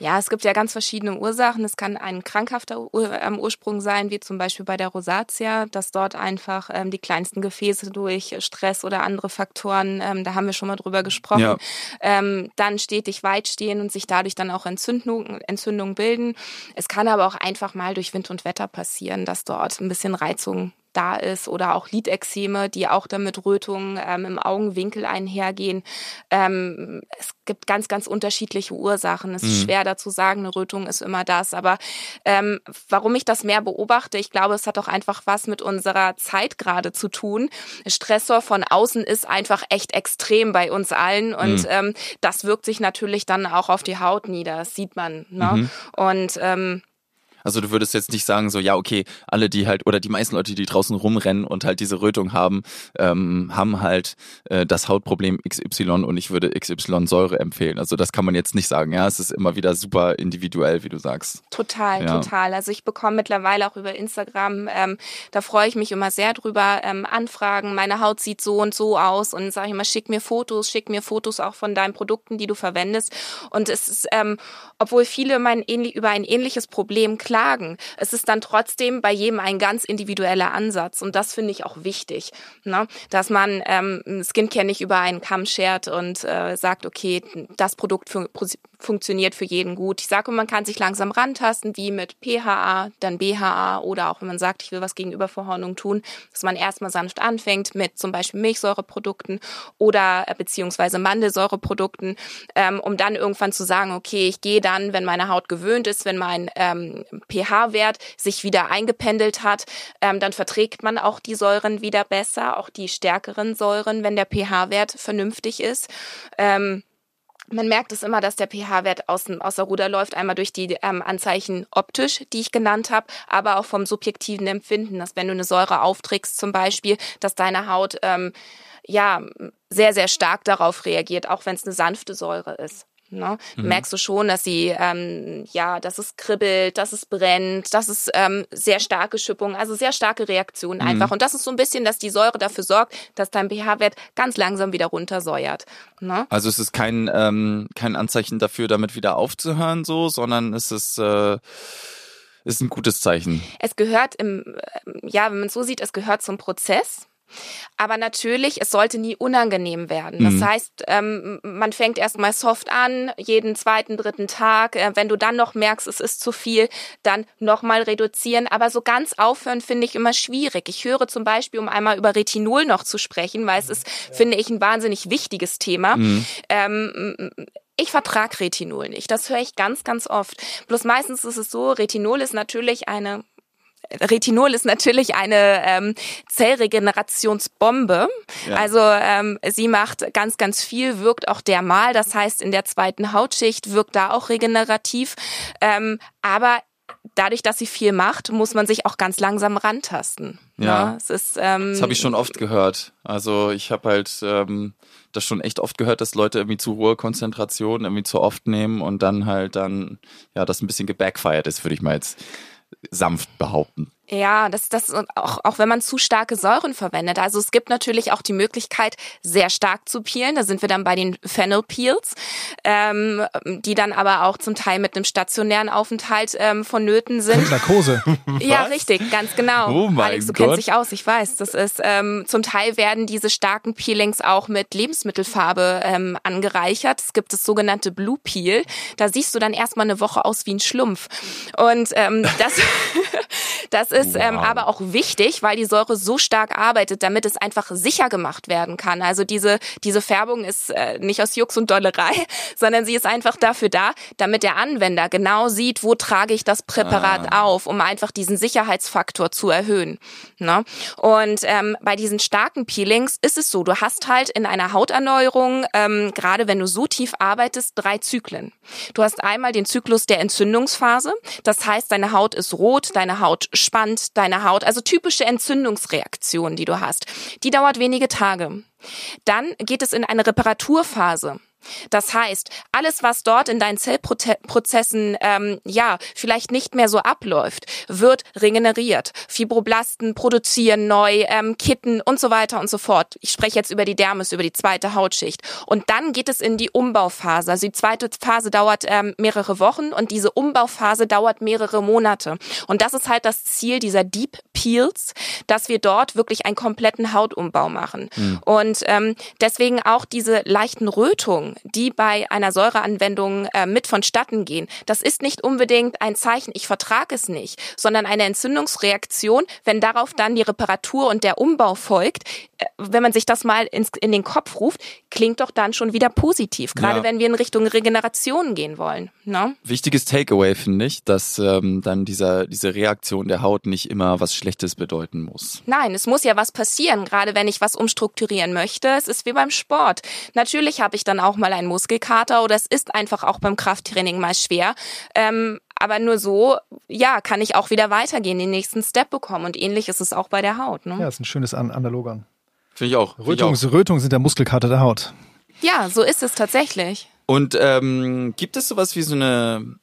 Ja, es gibt ja ganz verschiedene Ursachen. Es kann ein krankhafter Ur ähm, Ursprung sein, wie zum Beispiel bei der Rosatia, dass dort einfach ähm, die kleinsten Gefäße durch Stress oder andere Faktoren, ähm, da haben wir schon mal drüber gesprochen, ja. ähm, dann stetig weit stehen und sich dadurch dann auch Entzündungen Entzündung bilden. Es kann aber auch einfach mal durch Wind und Wetter passieren, dass dort ein bisschen Reizung da ist oder auch Lidexeme, die auch damit Rötungen ähm, im Augenwinkel einhergehen. Ähm, es gibt ganz, ganz unterschiedliche Ursachen. Es ist mhm. schwer dazu sagen, eine Rötung ist immer das. Aber ähm, warum ich das mehr beobachte, ich glaube, es hat auch einfach was mit unserer Zeit gerade zu tun. Stressor von außen ist einfach echt extrem bei uns allen und mhm. ähm, das wirkt sich natürlich dann auch auf die Haut nieder. Das sieht man. Ne? Mhm. Und ähm, also du würdest jetzt nicht sagen, so, ja, okay, alle, die halt, oder die meisten Leute, die draußen rumrennen und halt diese Rötung haben, ähm, haben halt äh, das Hautproblem XY und ich würde XY-Säure empfehlen. Also das kann man jetzt nicht sagen, ja. Es ist immer wieder super individuell, wie du sagst. Total, ja. total. Also ich bekomme mittlerweile auch über Instagram, ähm, da freue ich mich immer sehr drüber, ähm, Anfragen, meine Haut sieht so und so aus und sage ich immer, schick mir Fotos, schick mir Fotos auch von deinen Produkten, die du verwendest. Und es ist, ähm, obwohl viele mein ähnlich, über ein ähnliches Problem klar klagen. Es ist dann trotzdem bei jedem ein ganz individueller Ansatz und das finde ich auch wichtig, ne? dass man ähm, Skincare nicht über einen Kamm schert und äh, sagt, okay, das Produkt fun funktioniert für jeden gut. Ich sage, man kann sich langsam rantasten, wie mit PHA, dann BHA oder auch wenn man sagt, ich will was gegen Überverhornung tun, dass man erstmal sanft anfängt mit zum Beispiel Milchsäureprodukten oder äh, beziehungsweise Mandelsäureprodukten, ähm, um dann irgendwann zu sagen, okay, ich gehe dann, wenn meine Haut gewöhnt ist, wenn mein ähm, pH-Wert sich wieder eingependelt hat, ähm, dann verträgt man auch die Säuren wieder besser, auch die stärkeren Säuren, wenn der pH-Wert vernünftig ist. Ähm, man merkt es immer, dass der pH-Wert aus, aus der Ruder läuft, einmal durch die ähm, Anzeichen optisch, die ich genannt habe, aber auch vom subjektiven Empfinden, dass wenn du eine Säure aufträgst zum Beispiel, dass deine Haut ähm, ja sehr, sehr stark darauf reagiert, auch wenn es eine sanfte Säure ist. Ne? Mhm. Merkst du schon, dass sie, ähm, ja, dass es kribbelt, dass es brennt, dass es ähm, sehr starke Schippung, also sehr starke Reaktionen mhm. einfach. Und das ist so ein bisschen, dass die Säure dafür sorgt, dass dein pH-Wert ganz langsam wieder runtersäuert. Ne? Also es ist kein, ähm, kein Anzeichen dafür, damit wieder aufzuhören, so, sondern es ist äh ist ein gutes Zeichen. Es gehört im, äh, ja, wenn man es so sieht, es gehört zum Prozess. Aber natürlich, es sollte nie unangenehm werden. Das mhm. heißt, ähm, man fängt erstmal soft an, jeden zweiten, dritten Tag. Äh, wenn du dann noch merkst, es ist zu viel, dann nochmal reduzieren. Aber so ganz aufhören finde ich immer schwierig. Ich höre zum Beispiel, um einmal über Retinol noch zu sprechen, weil es ist, ja. finde ich, ein wahnsinnig wichtiges Thema. Mhm. Ähm, ich vertrag Retinol nicht. Das höre ich ganz, ganz oft. Bloß meistens ist es so, Retinol ist natürlich eine Retinol ist natürlich eine ähm, Zellregenerationsbombe. Ja. Also ähm, sie macht ganz, ganz viel, wirkt auch dermal. Das heißt, in der zweiten Hautschicht wirkt da auch regenerativ. Ähm, aber dadurch, dass sie viel macht, muss man sich auch ganz langsam rantasten. Ja, ja es ist, ähm, das habe ich schon oft gehört. Also ich habe halt ähm, das schon echt oft gehört, dass Leute irgendwie zu hohe Konzentration irgendwie zu oft nehmen und dann halt dann ja das ein bisschen gebackfired ist, würde ich mal jetzt sanft behaupten. Ja, das, das auch, auch wenn man zu starke Säuren verwendet. Also es gibt natürlich auch die Möglichkeit, sehr stark zu peelen. Da sind wir dann bei den Fennel Peels, ähm, die dann aber auch zum Teil mit einem stationären Aufenthalt ähm, vonnöten sind. Und Narkose. ja, richtig, ganz genau. Oh mein Alex, du Gott. kennst dich aus, ich weiß. Das ist ähm, zum Teil werden diese starken Peelings auch mit Lebensmittelfarbe ähm, angereichert. Es gibt das sogenannte Blue Peel. Da siehst du dann erstmal eine Woche aus wie ein Schlumpf. Und ähm, das Das ist ähm, Wow. aber auch wichtig, weil die Säure so stark arbeitet, damit es einfach sicher gemacht werden kann. Also diese, diese Färbung ist äh, nicht aus Jux und Dollerei, sondern sie ist einfach dafür da, damit der Anwender genau sieht, wo trage ich das Präparat auf, um einfach diesen Sicherheitsfaktor zu erhöhen. Ne? Und ähm, bei diesen starken Peelings ist es so, du hast halt in einer Hauterneuerung, ähm, gerade wenn du so tief arbeitest, drei Zyklen. Du hast einmal den Zyklus der Entzündungsphase, das heißt, deine Haut ist rot, deine Haut spannt, deine Haut, also typische Entzündungsreaktionen, die du hast. Die dauert wenige Tage. Dann geht es in eine Reparaturphase. Das heißt, alles, was dort in deinen Zellprozessen ähm, ja vielleicht nicht mehr so abläuft, wird regeneriert. Fibroblasten produzieren neu, ähm, Kitten und so weiter und so fort. Ich spreche jetzt über die Dermis, über die zweite Hautschicht. Und dann geht es in die Umbauphase. Also die zweite Phase dauert ähm, mehrere Wochen und diese Umbauphase dauert mehrere Monate. Und das ist halt das Ziel dieser Deep Peels, dass wir dort wirklich einen kompletten Hautumbau machen. Und ähm, deswegen auch diese leichten Rötungen, die bei einer Säureanwendung äh, mit vonstatten gehen. Das ist nicht unbedingt ein Zeichen, ich vertrage es nicht, sondern eine Entzündungsreaktion, wenn darauf dann die Reparatur und der Umbau folgt. Äh, wenn man sich das mal ins, in den Kopf ruft, klingt doch dann schon wieder positiv, gerade Ja. wenn wir in Richtung Regeneration gehen wollen. Ne? Wichtiges Takeaway finde ich, dass ähm, dann dieser, diese Reaktion der Haut nicht immer was Schlechtes bedeuten muss. Nein, es muss ja was passieren, gerade wenn ich was umstrukturieren möchte. Es ist wie beim Sport. Natürlich habe ich dann auch mal einen Muskelkater oder es ist einfach auch beim Krafttraining mal schwer. Ähm, aber nur so, ja, kann ich auch wieder weitergehen, den nächsten Step bekommen. Und ähnlich ist es auch bei der Haut. Ne? Ja, ist ein schönes An Analogon. Finde ich auch. Finde ich auch. Rötungen, Rötungen sind der Muskelkater der Haut. Ja, so ist es tatsächlich. Und ähm, gibt es sowas wie so eine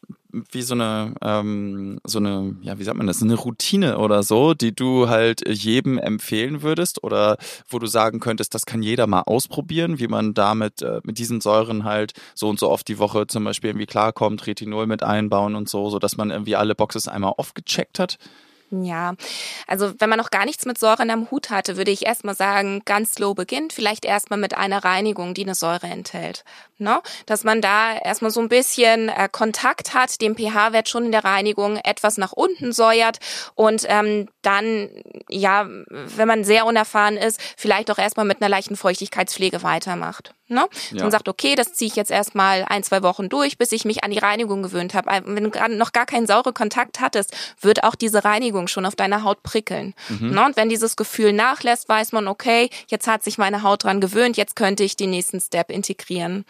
wie so eine ähm, so eine ja wie sagt man das eine Routine oder so, die du halt jedem empfehlen würdest oder wo du sagen könntest, das kann jeder mal ausprobieren, wie man damit äh, mit diesen Säuren halt so und so oft die Woche zum Beispiel irgendwie klarkommt, Retinol mit einbauen und so, so dass man irgendwie alle Boxes einmal aufgecheckt hat. Ja, also wenn man noch gar nichts mit Säuren am Hut hatte, würde ich erstmal sagen, ganz slow beginnt, vielleicht erstmal mit einer Reinigung, die eine Säure enthält. Ne? Dass man da erstmal so ein bisschen äh, Kontakt hat, den pH-Wert schon in der Reinigung etwas nach unten säuert und ähm, dann, ja, wenn man sehr unerfahren ist, vielleicht auch erstmal mit einer leichten Feuchtigkeitspflege weitermacht. Ne? Ja. Und sagt, okay, das ziehe ich jetzt erstmal ein, zwei Wochen durch, bis ich mich an die Reinigung gewöhnt habe. Wenn du gerade noch gar keinen saure Kontakt hattest, wird auch diese Reinigung schon auf deiner Haut prickeln. Ne? Und wenn dieses Gefühl nachlässt, weiß man, okay, jetzt hat sich meine Haut dran gewöhnt, jetzt könnte ich den nächsten Step integrieren.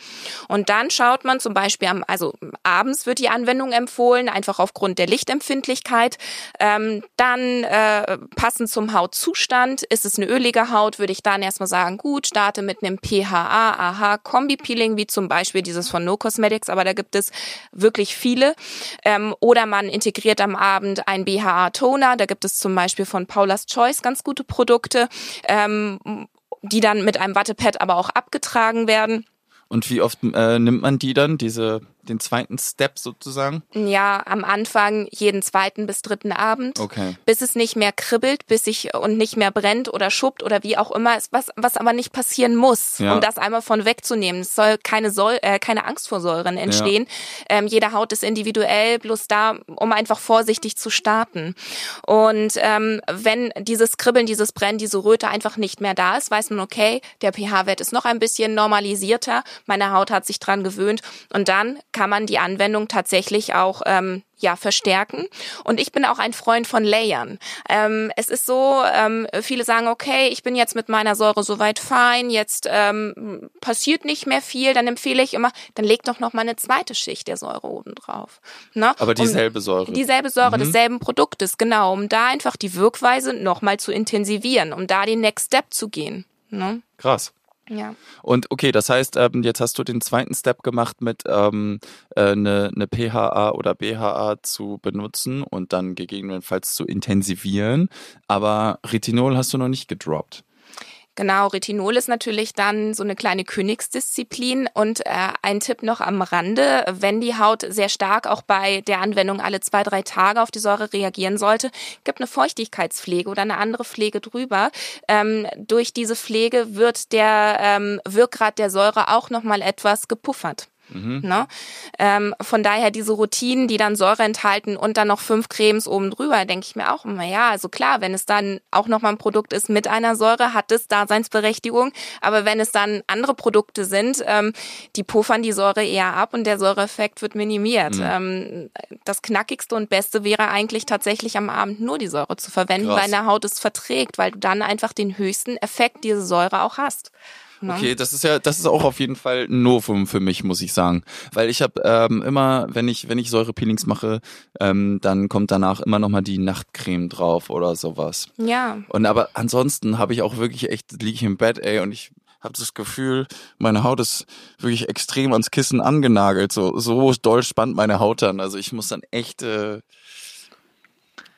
Und dann schaut man zum Beispiel am, also abends wird die Anwendung empfohlen, einfach aufgrund der Lichtempfindlichkeit. Ähm, dann äh, passend zum Hautzustand, ist es eine ölige Haut, würde ich dann erstmal sagen, gut, starte mit einem PHA, AHA Kombi-Peeling, wie zum Beispiel dieses von No Cosmetics, aber da gibt es wirklich viele. Ähm, oder man integriert am Abend ein BHA-Toner, da gibt es zum Beispiel von Paula's Choice ganz gute Produkte, ähm, die dann mit einem Wattepad aber auch abgetragen werden. Und wie oft äh, nimmt man die dann, diese, den zweiten Step sozusagen? Ja, am Anfang jeden zweiten bis dritten Abend. Okay. Bis es nicht mehr kribbelt, bis sich und nicht mehr brennt oder schuppt oder wie auch immer, ist was, was aber nicht passieren muss, Ja. um das einmal von wegzunehmen. Es soll keine, Säu äh, keine Angst vor Säuren entstehen. Ähm, jede Haut ist individuell, bloß da, um einfach vorsichtig zu starten. Und ähm, wenn dieses Kribbeln, dieses Brennen, diese Röte einfach nicht mehr da ist, weiß man, okay, der pH-Wert ist noch ein bisschen normalisierter, meine Haut hat sich dran gewöhnt und dann kann man die Anwendung tatsächlich auch ähm, ja verstärken. Und ich bin auch ein Freund von Layern. Ähm, es ist so, ähm, viele sagen, okay, ich bin jetzt mit meiner Säure soweit fein, jetzt ähm, passiert nicht mehr viel, dann empfehle ich immer, dann leg doch noch mal eine zweite Schicht der Säure oben drauf. Ne? Aber dieselbe Säure. Dieselbe Säure desselben Produktes, genau, um da einfach die Wirkweise nochmal zu intensivieren, um da den Next Step zu gehen. Ne? Krass. Ja. Und okay, das heißt, ähm, jetzt hast du den zweiten Step gemacht mit ähm, äh, eine, eine PHA oder BHA zu benutzen und dann gegebenenfalls zu intensivieren. Aber Retinol hast du noch nicht gedroppt. Genau, Retinol ist natürlich dann so eine kleine Königsdisziplin und äh, ein Tipp noch am Rande, wenn die Haut sehr stark auch bei der Anwendung alle zwei, drei Tage auf die Säure reagieren sollte, gibt eine Feuchtigkeitspflege oder eine andere Pflege drüber. Ähm, durch diese Pflege wird der ähm, Wirkgrad der Säure auch nochmal etwas gepuffert. Mhm. Ne? Ähm, von daher diese Routinen, die dann Säure enthalten und dann noch fünf Cremes oben drüber, denke ich mir auch immer, ja, also klar, wenn es dann auch nochmal ein Produkt ist mit einer Säure, hat es Daseinsberechtigung. Aber wenn es dann andere Produkte sind, ähm, die puffern die Säure eher ab und der Säureeffekt wird minimiert. Mhm. Ähm, das Knackigste und Beste wäre eigentlich tatsächlich am Abend nur die Säure zu verwenden, Krass. weil eine Haut es verträgt, weil du dann einfach den höchsten Effekt dieser Säure auch hast. Ne? Okay, das ist ja, das ist auch auf jeden Fall ein Novum für mich, muss ich sagen, weil ich habe ähm, immer, wenn ich wenn ich Säurepeelings mache, ähm, dann kommt danach immer noch mal die Nachtcreme drauf oder sowas. Ja. Und aber ansonsten habe ich auch wirklich echt liege ich im Bett, ey, und ich habe das Gefühl, meine Haut ist wirklich extrem ans Kissen angenagelt. So so doll spannt meine Haut dann. Also ich muss dann echt äh,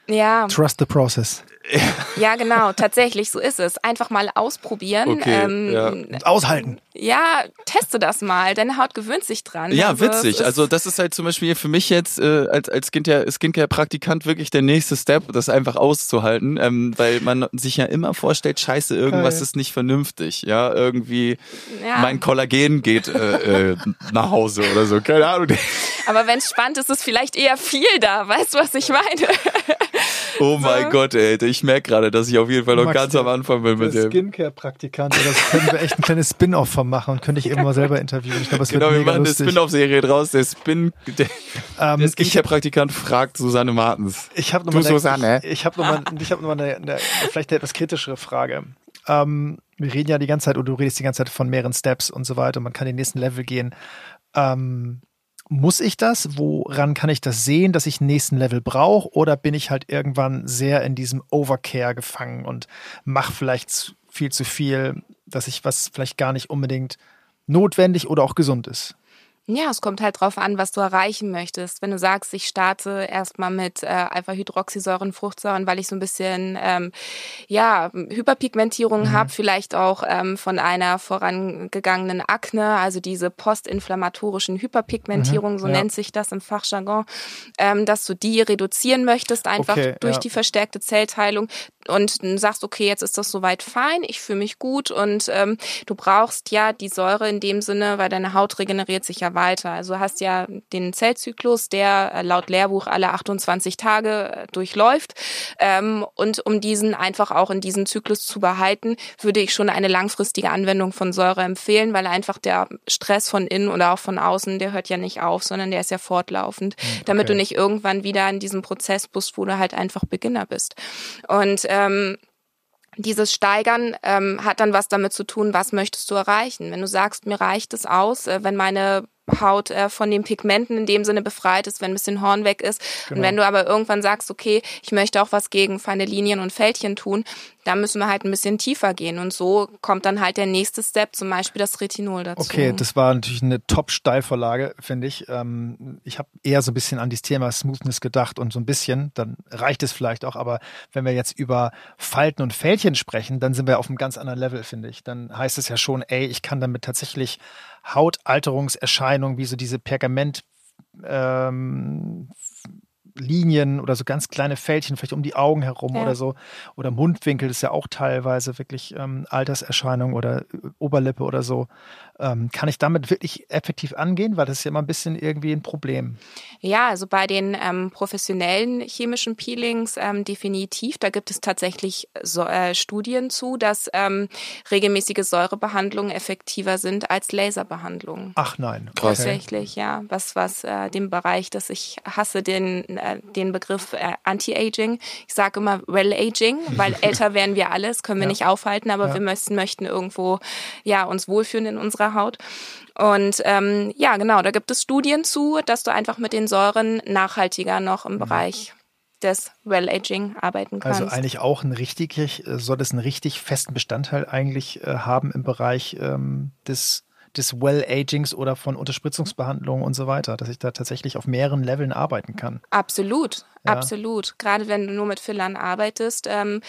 ja. Trust the process. Ja, genau, tatsächlich, so ist es. Einfach mal ausprobieren. Okay, ähm, ja. Aushalten. Ja, teste das mal. Deine Haut gewöhnt sich dran. Ja, also, witzig. Also das ist halt zum Beispiel für mich jetzt äh, als, als Skincare-Praktikant wirklich der nächste Step, das einfach auszuhalten, ähm, weil man sich ja immer vorstellt, scheiße, irgendwas okay. ist nicht vernünftig. Ja, irgendwie ja. mein Kollagen geht äh, äh, nach Hause oder so. Keine Ahnung. Aber wenn es spannend ist, ist vielleicht eher viel da. Weißt du, was ich meine? Oh mein Gott, ey. Ich merke gerade, dass ich auf jeden Fall noch Max, ganz am Anfang bin mit dem. Skincare-Praktikant. Das können wir echt ein kleines Spin-off von machen und könnte ich immer selber interviewen. Ich glaube, es genau, wird wir machen lustig. eine Spin-off-Serie draus. Der Spin, der, ähm, der Skincare-Praktikant fragt Susanne Martens. Ich habe nochmal, Susanne. Ich, ich habe nochmal, ich habe nochmal eine, eine, vielleicht eine etwas kritischere Frage. Ähm, wir reden ja die ganze Zeit, oder du redest die ganze Zeit von mehreren Steps und so weiter. Man kann den nächsten Level gehen. Ähm, muss ich das? Woran kann ich das sehen, dass ich nächsten Level brauche? Oder bin ich halt irgendwann sehr in diesem Overcare gefangen und mache vielleicht viel zu viel, dass ich was vielleicht gar nicht unbedingt notwendig oder auch gesund ist? Ja, es kommt halt drauf an, was du erreichen möchtest. Wenn du sagst, ich starte erstmal mit äh, Alpha-Hydroxysäuren, Fruchtsäuren, weil ich so ein bisschen ähm, ja Hyperpigmentierung mhm. habe, vielleicht auch ähm, von einer vorangegangenen Akne, also diese postinflammatorischen Hyperpigmentierung, mhm, so ja. nennt sich das im Fachjargon, ähm, dass du die reduzieren möchtest, einfach okay, durch ja. die verstärkte Zellteilung und sagst, okay, jetzt ist das soweit fein, ich fühle mich gut und ähm, du brauchst ja die Säure in dem Sinne, weil deine Haut regeneriert sich ja weiter. Also du hast ja den Zellzyklus, der äh, laut Lehrbuch alle 28 Tage äh, durchläuft. Ähm, und um diesen einfach auch in diesem Zyklus zu behalten, würde ich schon eine langfristige Anwendung von Säure empfehlen, weil einfach der Stress von innen oder auch von außen, der hört ja nicht auf, sondern der ist ja fortlaufend, hm, okay. damit du nicht irgendwann wieder in diesem Prozess bist, wo du halt einfach Beginner bist. Und ähm, dieses Steigern ähm, hat dann was damit zu tun, was möchtest du erreichen. Wenn du sagst, mir reicht es aus, äh, wenn meine Haut äh, von den Pigmenten in dem Sinne befreit ist, wenn ein bisschen Horn weg ist. Genau. Und wenn du aber irgendwann sagst, okay, ich möchte auch was gegen feine Linien und Fältchen tun, da müssen wir halt ein bisschen tiefer gehen. Und so kommt dann halt der nächste Step, zum Beispiel das Retinol dazu. Okay, das war natürlich eine Top-Steilvorlage, finde ich. Ähm, ich habe eher so ein bisschen an dieses Thema Smoothness gedacht und so ein bisschen, dann reicht es vielleicht auch. Aber wenn wir jetzt über Falten und Fältchen sprechen, dann sind wir auf einem ganz anderen Level, finde ich. Dann heißt es ja schon, ey, ich kann damit tatsächlich Hautalterungserscheinungen wie so diese Pergament ähm, Linien oder so ganz kleine Fältchen, vielleicht um die Augen herum ja. oder so. Oder Mundwinkel ist ja auch teilweise wirklich ähm, Alterserscheinung oder äh, Oberlippe oder so. Ähm, kann ich damit wirklich effektiv angehen? Weil das ist ja immer ein bisschen irgendwie ein Problem. Ja, also bei den ähm, professionellen chemischen Peelings ähm, definitiv. Da gibt es tatsächlich so, äh, Studien zu, dass ähm, regelmäßige Säurebehandlungen effektiver sind als Laserbehandlungen. Ach nein. Krass. Tatsächlich, ja. Was, was äh, dem Bereich, dass ich hasse den, äh, den Begriff äh, Anti-Aging. Ich sage immer Well-Aging, weil älter werden wir alles, können wir ja. nicht aufhalten, aber ja. wir möchten, möchten irgendwo ja uns wohlfühlen in unserer Haut. Und ähm, ja, genau, da gibt es Studien zu, dass du einfach mit den Säuren nachhaltiger noch im mhm. Bereich des Well-Aging arbeiten also kannst. Also eigentlich auch ein richtig, soll es einen richtig festen Bestandteil eigentlich äh, haben im Bereich ähm, des des Well-Agings oder von Unterspritzungsbehandlungen und so weiter, dass ich da tatsächlich auf mehreren Leveln arbeiten kann. Absolut, ja. absolut. Gerade wenn du nur mit Fillern arbeitest, ähm,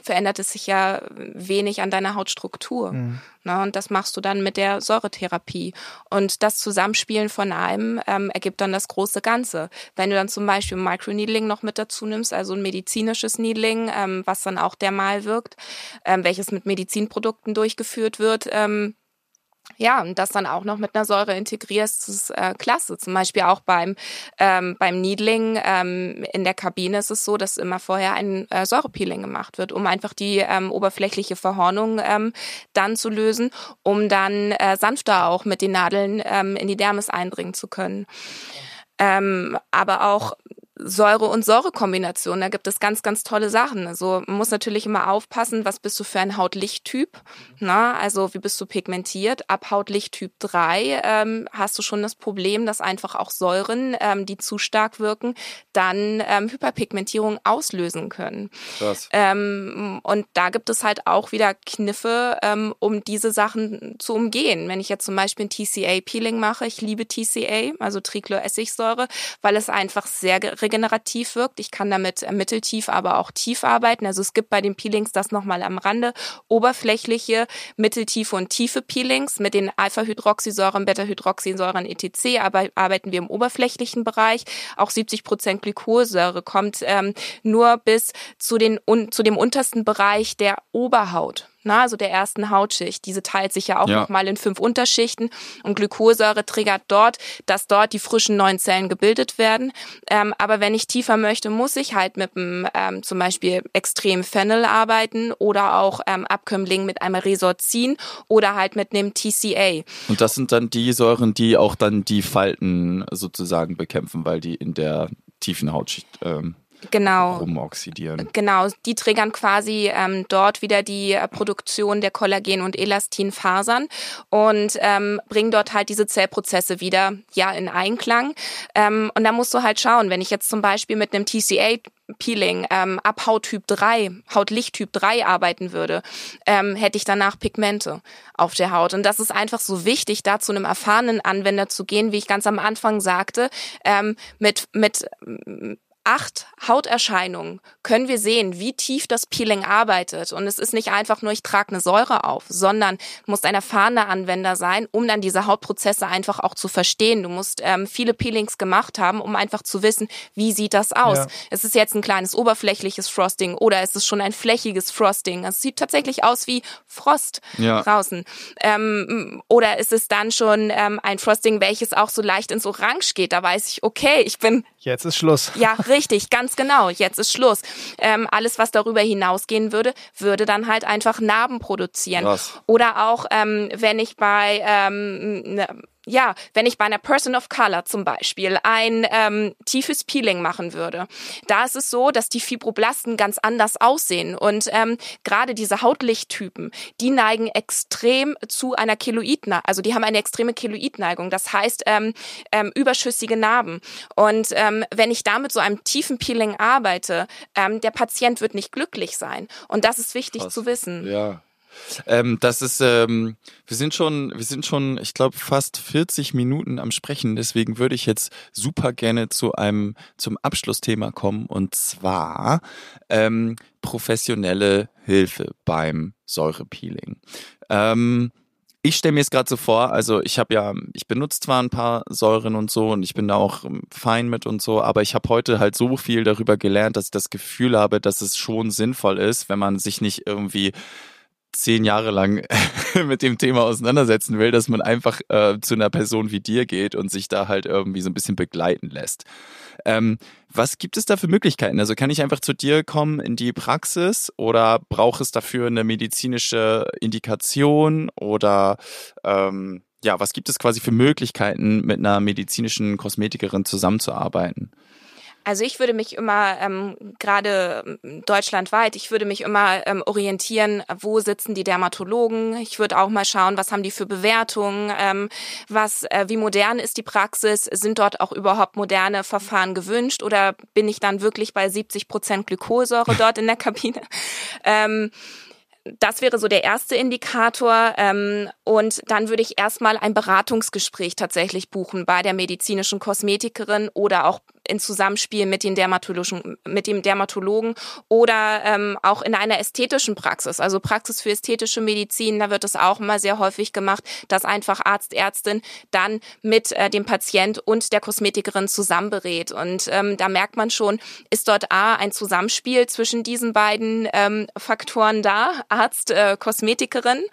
verändert es sich ja wenig an deiner Hautstruktur. Mhm. Na, ne, und das machst du dann mit der Säuretherapie. Und das Zusammenspielen von allem ähm, ergibt dann das große Ganze. Wenn du dann zum Beispiel Microneedling noch mit dazu nimmst, also ein medizinisches Needling, ähm, was dann auch dermal wirkt, ähm, welches mit Medizinprodukten durchgeführt wird, ähm, ja, und das dann auch noch mit einer Säure integrierst, ist äh, klasse. Zum Beispiel auch beim, ähm, beim Needling ähm, in der Kabine ist es so, dass immer vorher ein äh, Säurepeeling gemacht wird, um einfach die ähm, oberflächliche Verhornung ähm, dann zu lösen, um dann äh, sanfter auch mit den Nadeln ähm, in die Dermis eindringen zu können. Ähm, aber auch Säure- und Säurekombination. Da gibt es ganz, ganz tolle Sachen. Also man muss natürlich immer aufpassen, was bist du für ein Hautlichttyp. Na, also wie bist du pigmentiert? Ab Hautlichttyp 3 ähm, hast du schon das Problem, dass einfach auch Säuren, ähm, die zu stark wirken, dann ähm, Hyperpigmentierung auslösen können. Krass. Ähm, und da gibt es halt auch wieder Kniffe, ähm, um diese Sachen zu umgehen. Wenn ich jetzt zum Beispiel ein TCA-Peeling mache, ich liebe TCA, also Trichlor-Essigsäure, weil es einfach sehr regenerativ wirkt. Ich kann damit mitteltief, aber auch tief arbeiten. Also es gibt bei den Peelings das nochmal am Rande. Oberflächliche, mitteltiefe und tiefe Peelings. Mit den Alpha-Hydroxysäuren, Beta-Hydroxysäuren etc. arbeiten wir im oberflächlichen Bereich. Auch 70 Prozent Glykosäure kommt ähm, nur bis zu, den, un, zu dem untersten Bereich der Oberhaut na, also der ersten Hautschicht. Diese teilt sich ja auch ja. nochmal in fünf Unterschichten und Glykosäure triggert dort, dass dort die frischen neuen Zellen gebildet werden. Ähm, aber wenn ich tiefer möchte, muss ich halt mit einem ähm, zum Beispiel extrem Fennel arbeiten oder auch ähm, Abkömmling mit einem Resorcin oder halt mit einem TCA. Und das sind dann die Säuren, die auch dann die Falten sozusagen bekämpfen, weil die in der tiefen Hautschicht ähm, genau. rumoxidieren. Genau, die triggern quasi ähm, dort wieder die äh, Produktion der Kollagen- und Elastinfasern und ähm, bringen dort halt diese Zellprozesse wieder ja in Einklang. Ähm, und da musst du halt schauen, wenn ich jetzt zum Beispiel mit einem TCA Peeling ähm, ab Hauttyp 3, Hautlichttyp 3 arbeiten würde, ähm, hätte ich danach Pigmente auf der Haut. Und das ist einfach so wichtig, da zu einem erfahrenen Anwender zu gehen, wie ich ganz am Anfang sagte, ähm, mit, mit acht Hauterscheinungen können wir sehen, wie tief das Peeling arbeitet. Und es ist nicht einfach nur, ich trage eine Säure auf, sondern muss ein erfahrener Anwender sein, um dann diese Hautprozesse einfach auch zu verstehen. Du musst ähm, viele Peelings gemacht haben, um einfach zu wissen, wie sieht das aus. Ja. Es ist jetzt ein kleines oberflächliches Frosting oder ist es schon ein flächiges Frosting. Es sieht tatsächlich aus wie Frost ja. draußen. Ähm, oder ist es dann schon ähm, ein Frosting, welches auch so leicht ins Orange geht? Da weiß ich, okay, ich bin... Jetzt ist Schluss. Ja, Richtig, ganz genau. Jetzt ist Schluss. Ähm, alles, was darüber hinausgehen würde, würde dann halt einfach Narben produzieren. Krass. Oder auch, ähm, wenn ich bei ähm, ne, ja, wenn ich bei einer Person of Color zum Beispiel ein ähm, tiefes Peeling machen würde, da ist es so, dass die Fibroblasten ganz anders aussehen und ähm, gerade diese Hautlichttypen, die neigen extrem zu einer Keloidneigung, also die haben eine extreme Keloidneigung, das heißt ähm, ähm, überschüssige Narben. Und ähm, wenn ich da mit so einem tiefen Peeling arbeite, ähm, der Patient wird nicht glücklich sein und das ist wichtig Krass. zu wissen. Ja, ähm, das ist, ähm, wir sind schon, wir sind schon, ich glaube, fast 40 Minuten am Sprechen. Deswegen würde ich jetzt super gerne zu einem, zum Abschlussthema kommen und zwar ähm, professionelle Hilfe beim Säurepeeling. Ähm, ich stelle mir es gerade so vor, also ich habe ja, ich benutze zwar ein paar Säuren und so und ich bin da auch ähm, fein mit und so, aber ich habe heute halt so viel darüber gelernt, dass ich das Gefühl habe, dass es schon sinnvoll ist, wenn man sich nicht irgendwie zehn Jahre lang mit dem Thema auseinandersetzen will, dass man einfach äh, zu einer Person wie dir geht und sich da halt irgendwie so ein bisschen begleiten lässt. Ähm, was gibt es da für Möglichkeiten? Also kann ich einfach zu dir kommen in die Praxis oder braucht es dafür eine medizinische Indikation oder ähm, ja, was gibt es quasi für Möglichkeiten, mit einer medizinischen Kosmetikerin zusammenzuarbeiten? Also ich würde mich immer, ähm, gerade ähm, deutschlandweit, ich würde mich immer ähm, orientieren, wo sitzen die Dermatologen. Ich würde auch mal schauen, was haben die für Bewertungen, ähm, was, äh, wie modern ist die Praxis, sind dort auch überhaupt moderne Verfahren gewünscht oder bin ich dann wirklich bei 70 Prozent Glykosäure dort in der Kabine? Ähm, das wäre so der erste Indikator. Ähm, und dann würde ich erstmal ein Beratungsgespräch tatsächlich buchen bei der medizinischen Kosmetikerin oder auch in Zusammenspiel mit, den Dermatologischen, mit dem Dermatologen oder ähm, auch in einer ästhetischen Praxis, also Praxis für ästhetische Medizin, da wird es auch immer sehr häufig gemacht, dass einfach Arzt, Ärztin dann mit äh, dem Patient und der Kosmetikerin zusammenberät. Und ähm, da merkt man schon, ist dort A ein Zusammenspiel zwischen diesen beiden ähm, Faktoren da, Arzt, äh, Kosmetikerin.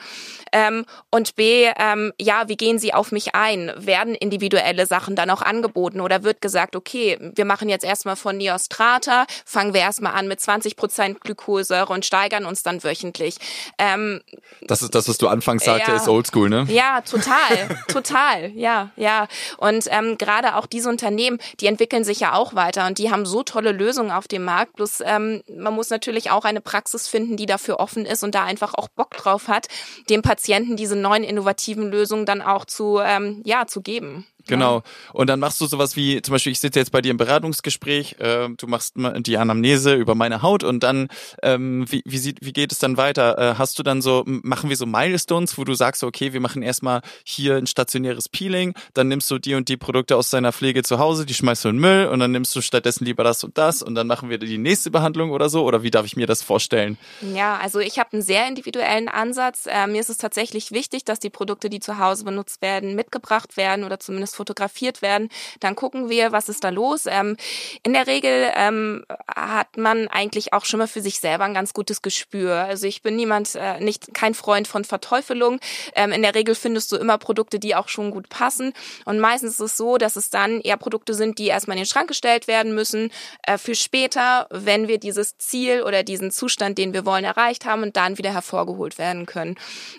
Ähm, und B, ähm, ja, wie gehen Sie auf mich ein? Werden individuelle Sachen dann auch angeboten oder wird gesagt, okay, wir machen jetzt erstmal von Neostrata, fangen wir erstmal an mit 20 Prozent Glykosäure und steigern uns dann wöchentlich. Ähm, das ist das, was du anfangs sagte, ja, ist oldschool, ne? Ja, total, total, ja, ja. Und ähm, gerade auch diese Unternehmen, die entwickeln sich ja auch weiter und die haben so tolle Lösungen auf dem Markt. Bloß ähm, man muss natürlich auch eine Praxis finden, die dafür offen ist und da einfach auch Bock drauf hat, dem Patienten diese neuen innovativen Lösungen dann auch zu, ähm, ja, zu geben. Genau. Und dann machst du sowas wie, zum Beispiel, ich sitze jetzt bei dir im Beratungsgespräch, äh, du machst die Anamnese über meine Haut und dann, ähm, wie, wie, sieht, wie geht es dann weiter? Äh, hast du dann so, machen wir so Milestones, wo du sagst, okay, wir machen erstmal hier ein stationäres Peeling, dann nimmst du die und die Produkte aus deiner Pflege zu Hause, die schmeißt du in den Müll und dann nimmst du stattdessen lieber das und das und dann machen wir die nächste Behandlung oder so? Oder wie darf ich mir das vorstellen? Ja, also ich habe einen sehr individuellen Ansatz. Äh, mir ist es tatsächlich wichtig, dass die Produkte, die zu Hause benutzt werden, mitgebracht werden oder zumindest fotografiert werden. Dann gucken wir, was ist da los. Ähm, in der Regel ähm, hat man eigentlich auch schon mal für sich selber ein ganz gutes Gespür. Also ich bin niemand, äh, nicht kein Freund von Verteufelung. Ähm, in der Regel findest du immer Produkte, die auch schon gut passen. Und meistens ist es so, dass es dann eher Produkte sind, die erstmal in den Schrank gestellt werden müssen äh, für später, wenn wir dieses Ziel oder diesen Zustand, den wir wollen, erreicht haben und dann wieder hervorgeholt werden können.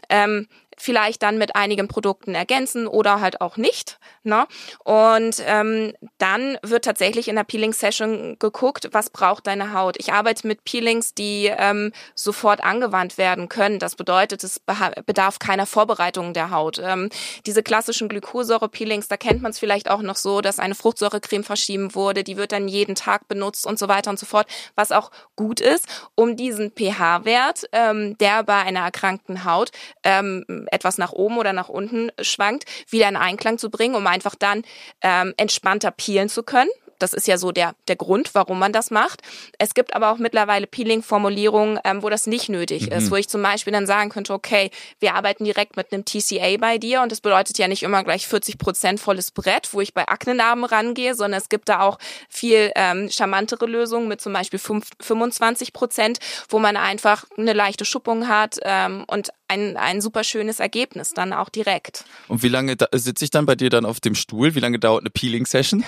Ähm, vielleicht dann mit einigen Produkten ergänzen oder halt auch nicht. Ne? Und ähm, dann wird tatsächlich in der Peeling-Session geguckt, was braucht deine Haut. Ich arbeite mit Peelings, die ähm, sofort angewandt werden können. Das bedeutet, es bedarf keiner Vorbereitung der Haut. Ähm, diese klassischen Glykosäure-Peelings, da kennt man es vielleicht auch noch so, dass eine Fruchtsäurecreme verschieben wurde, die wird dann jeden Tag benutzt und so weiter und so fort, was auch gut ist, um diesen pH-Wert, ähm, der bei einer erkrankten Haut ähm, etwas nach oben oder nach unten schwankt, wieder in Einklang zu bringen, um einfach dann ähm, entspannter peelen zu können. Das ist ja so der, der Grund, warum man das macht. Es gibt aber auch mittlerweile Peeling-Formulierungen, ähm, wo das nicht nötig mhm. ist, wo ich zum Beispiel dann sagen könnte, okay, wir arbeiten direkt mit einem TCA bei dir und das bedeutet ja nicht immer gleich 40 Prozent volles Brett, wo ich bei Aknenarben rangehe, sondern es gibt da auch viel ähm, charmantere Lösungen mit zum Beispiel 5, 25 Prozent, wo man einfach eine leichte Schuppung hat ähm, und ein, ein super schönes Ergebnis dann auch direkt. Und wie lange sitze ich dann bei dir dann auf dem Stuhl? Wie lange dauert eine Peeling-Session?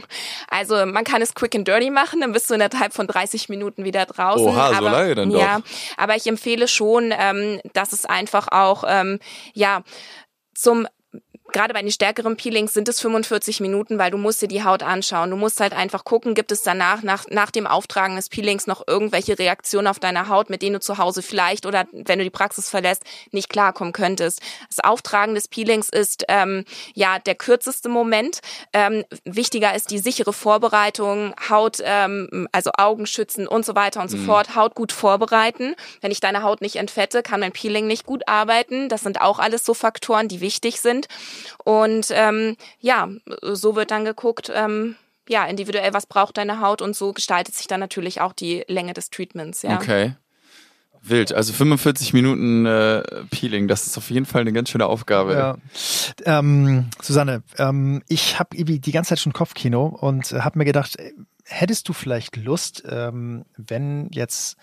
Also man kann es quick and dirty machen, dann bist du innerhalb von 30 Minuten wieder draußen. Oha, aber, so lange dann doch. Ja, aber ich empfehle schon, ähm, dass es einfach auch ähm, ja zum gerade bei den stärkeren Peelings sind es 45 Minuten, weil du musst dir die Haut anschauen. Du musst halt einfach gucken, gibt es danach, nach, nach dem Auftragen des Peelings noch irgendwelche Reaktionen auf deiner Haut, mit denen du zu Hause vielleicht oder wenn du die Praxis verlässt, nicht klarkommen könntest. Das Auftragen des Peelings ist ähm, ja der kürzeste Moment. Ähm, wichtiger ist die sichere Vorbereitung, Haut, ähm, also Augen schützen und so weiter und so mhm. fort. Haut gut vorbereiten. Wenn ich deine Haut nicht entfette, kann mein Peeling nicht gut arbeiten. Das sind auch alles so Faktoren, die wichtig sind. Und ähm, ja, so wird dann geguckt, ähm, ja, individuell, was braucht deine Haut und so gestaltet sich dann natürlich auch die Länge des Treatments, ja. Okay. Wild, also 45 Minuten äh, Peeling, das ist auf jeden Fall eine ganz schöne Aufgabe. Ja. Ähm, Susanne, ähm, ich habe die ganze Zeit schon Kopfkino und habe mir gedacht, hättest du vielleicht Lust, ähm, wenn jetzt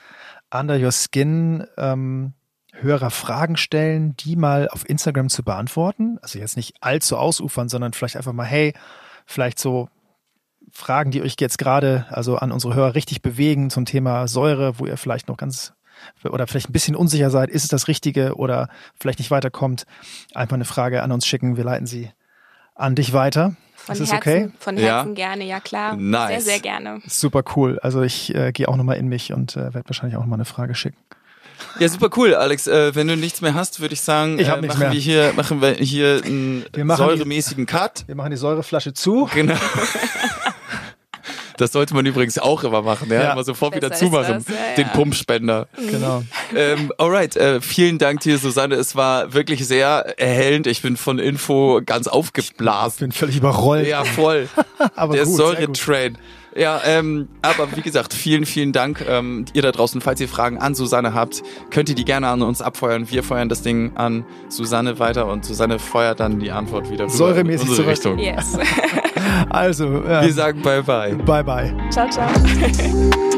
Under Your Skin ähm, Hörer Fragen stellen, die mal auf Instagram zu beantworten. Also jetzt nicht allzu ausufern, sondern vielleicht einfach mal, hey, vielleicht so Fragen, die euch jetzt gerade, also an unsere Hörer richtig bewegen zum Thema Säure, wo ihr vielleicht noch ganz oder vielleicht ein bisschen unsicher seid, ist es das Richtige oder vielleicht nicht weiterkommt, einfach eine Frage an uns schicken. Wir leiten sie an dich weiter. Von ist Herzen, okay? Von Ja. Herzen gerne, ja klar. Nice. Sehr, sehr gerne. Super cool. Also ich äh, gehe auch nochmal in mich und äh, werde wahrscheinlich auch nochmal eine Frage schicken. Ja, super cool, Alex. Äh, wenn du nichts mehr hast, würde ich sagen, Ich äh, machen mehr. wir hier machen wir hier einen Wir machen die- säuremäßigen Cut. Wir machen die Säureflasche zu. Genau. Das sollte man übrigens auch immer machen, ja, Ja. immer sofort wieder Besser ist zumachen, das, ja, den ja. Pumpspender. Genau. ähm, alright, äh, vielen Dank dir, Susanne. Es war wirklich sehr erhellend. Ich bin von Info ganz Ich aufgeblasen. bin völlig überrollt. Ja, voll. aber Der gut, sehr gut. Säure-Train. Ja, ähm, aber wie gesagt, vielen, vielen Dank. Ähm, ihr da draußen, falls ihr Fragen an Susanne habt, könnt ihr die gerne an uns abfeuern. Wir feuern das Ding an Susanne weiter und Susanne feuert dann die Antwort wieder rüber Säuremäßig in unsere zurück. Richtung. Yes. Also, Wir ähm, sagen bye bye. bye bye. ciao, ciao.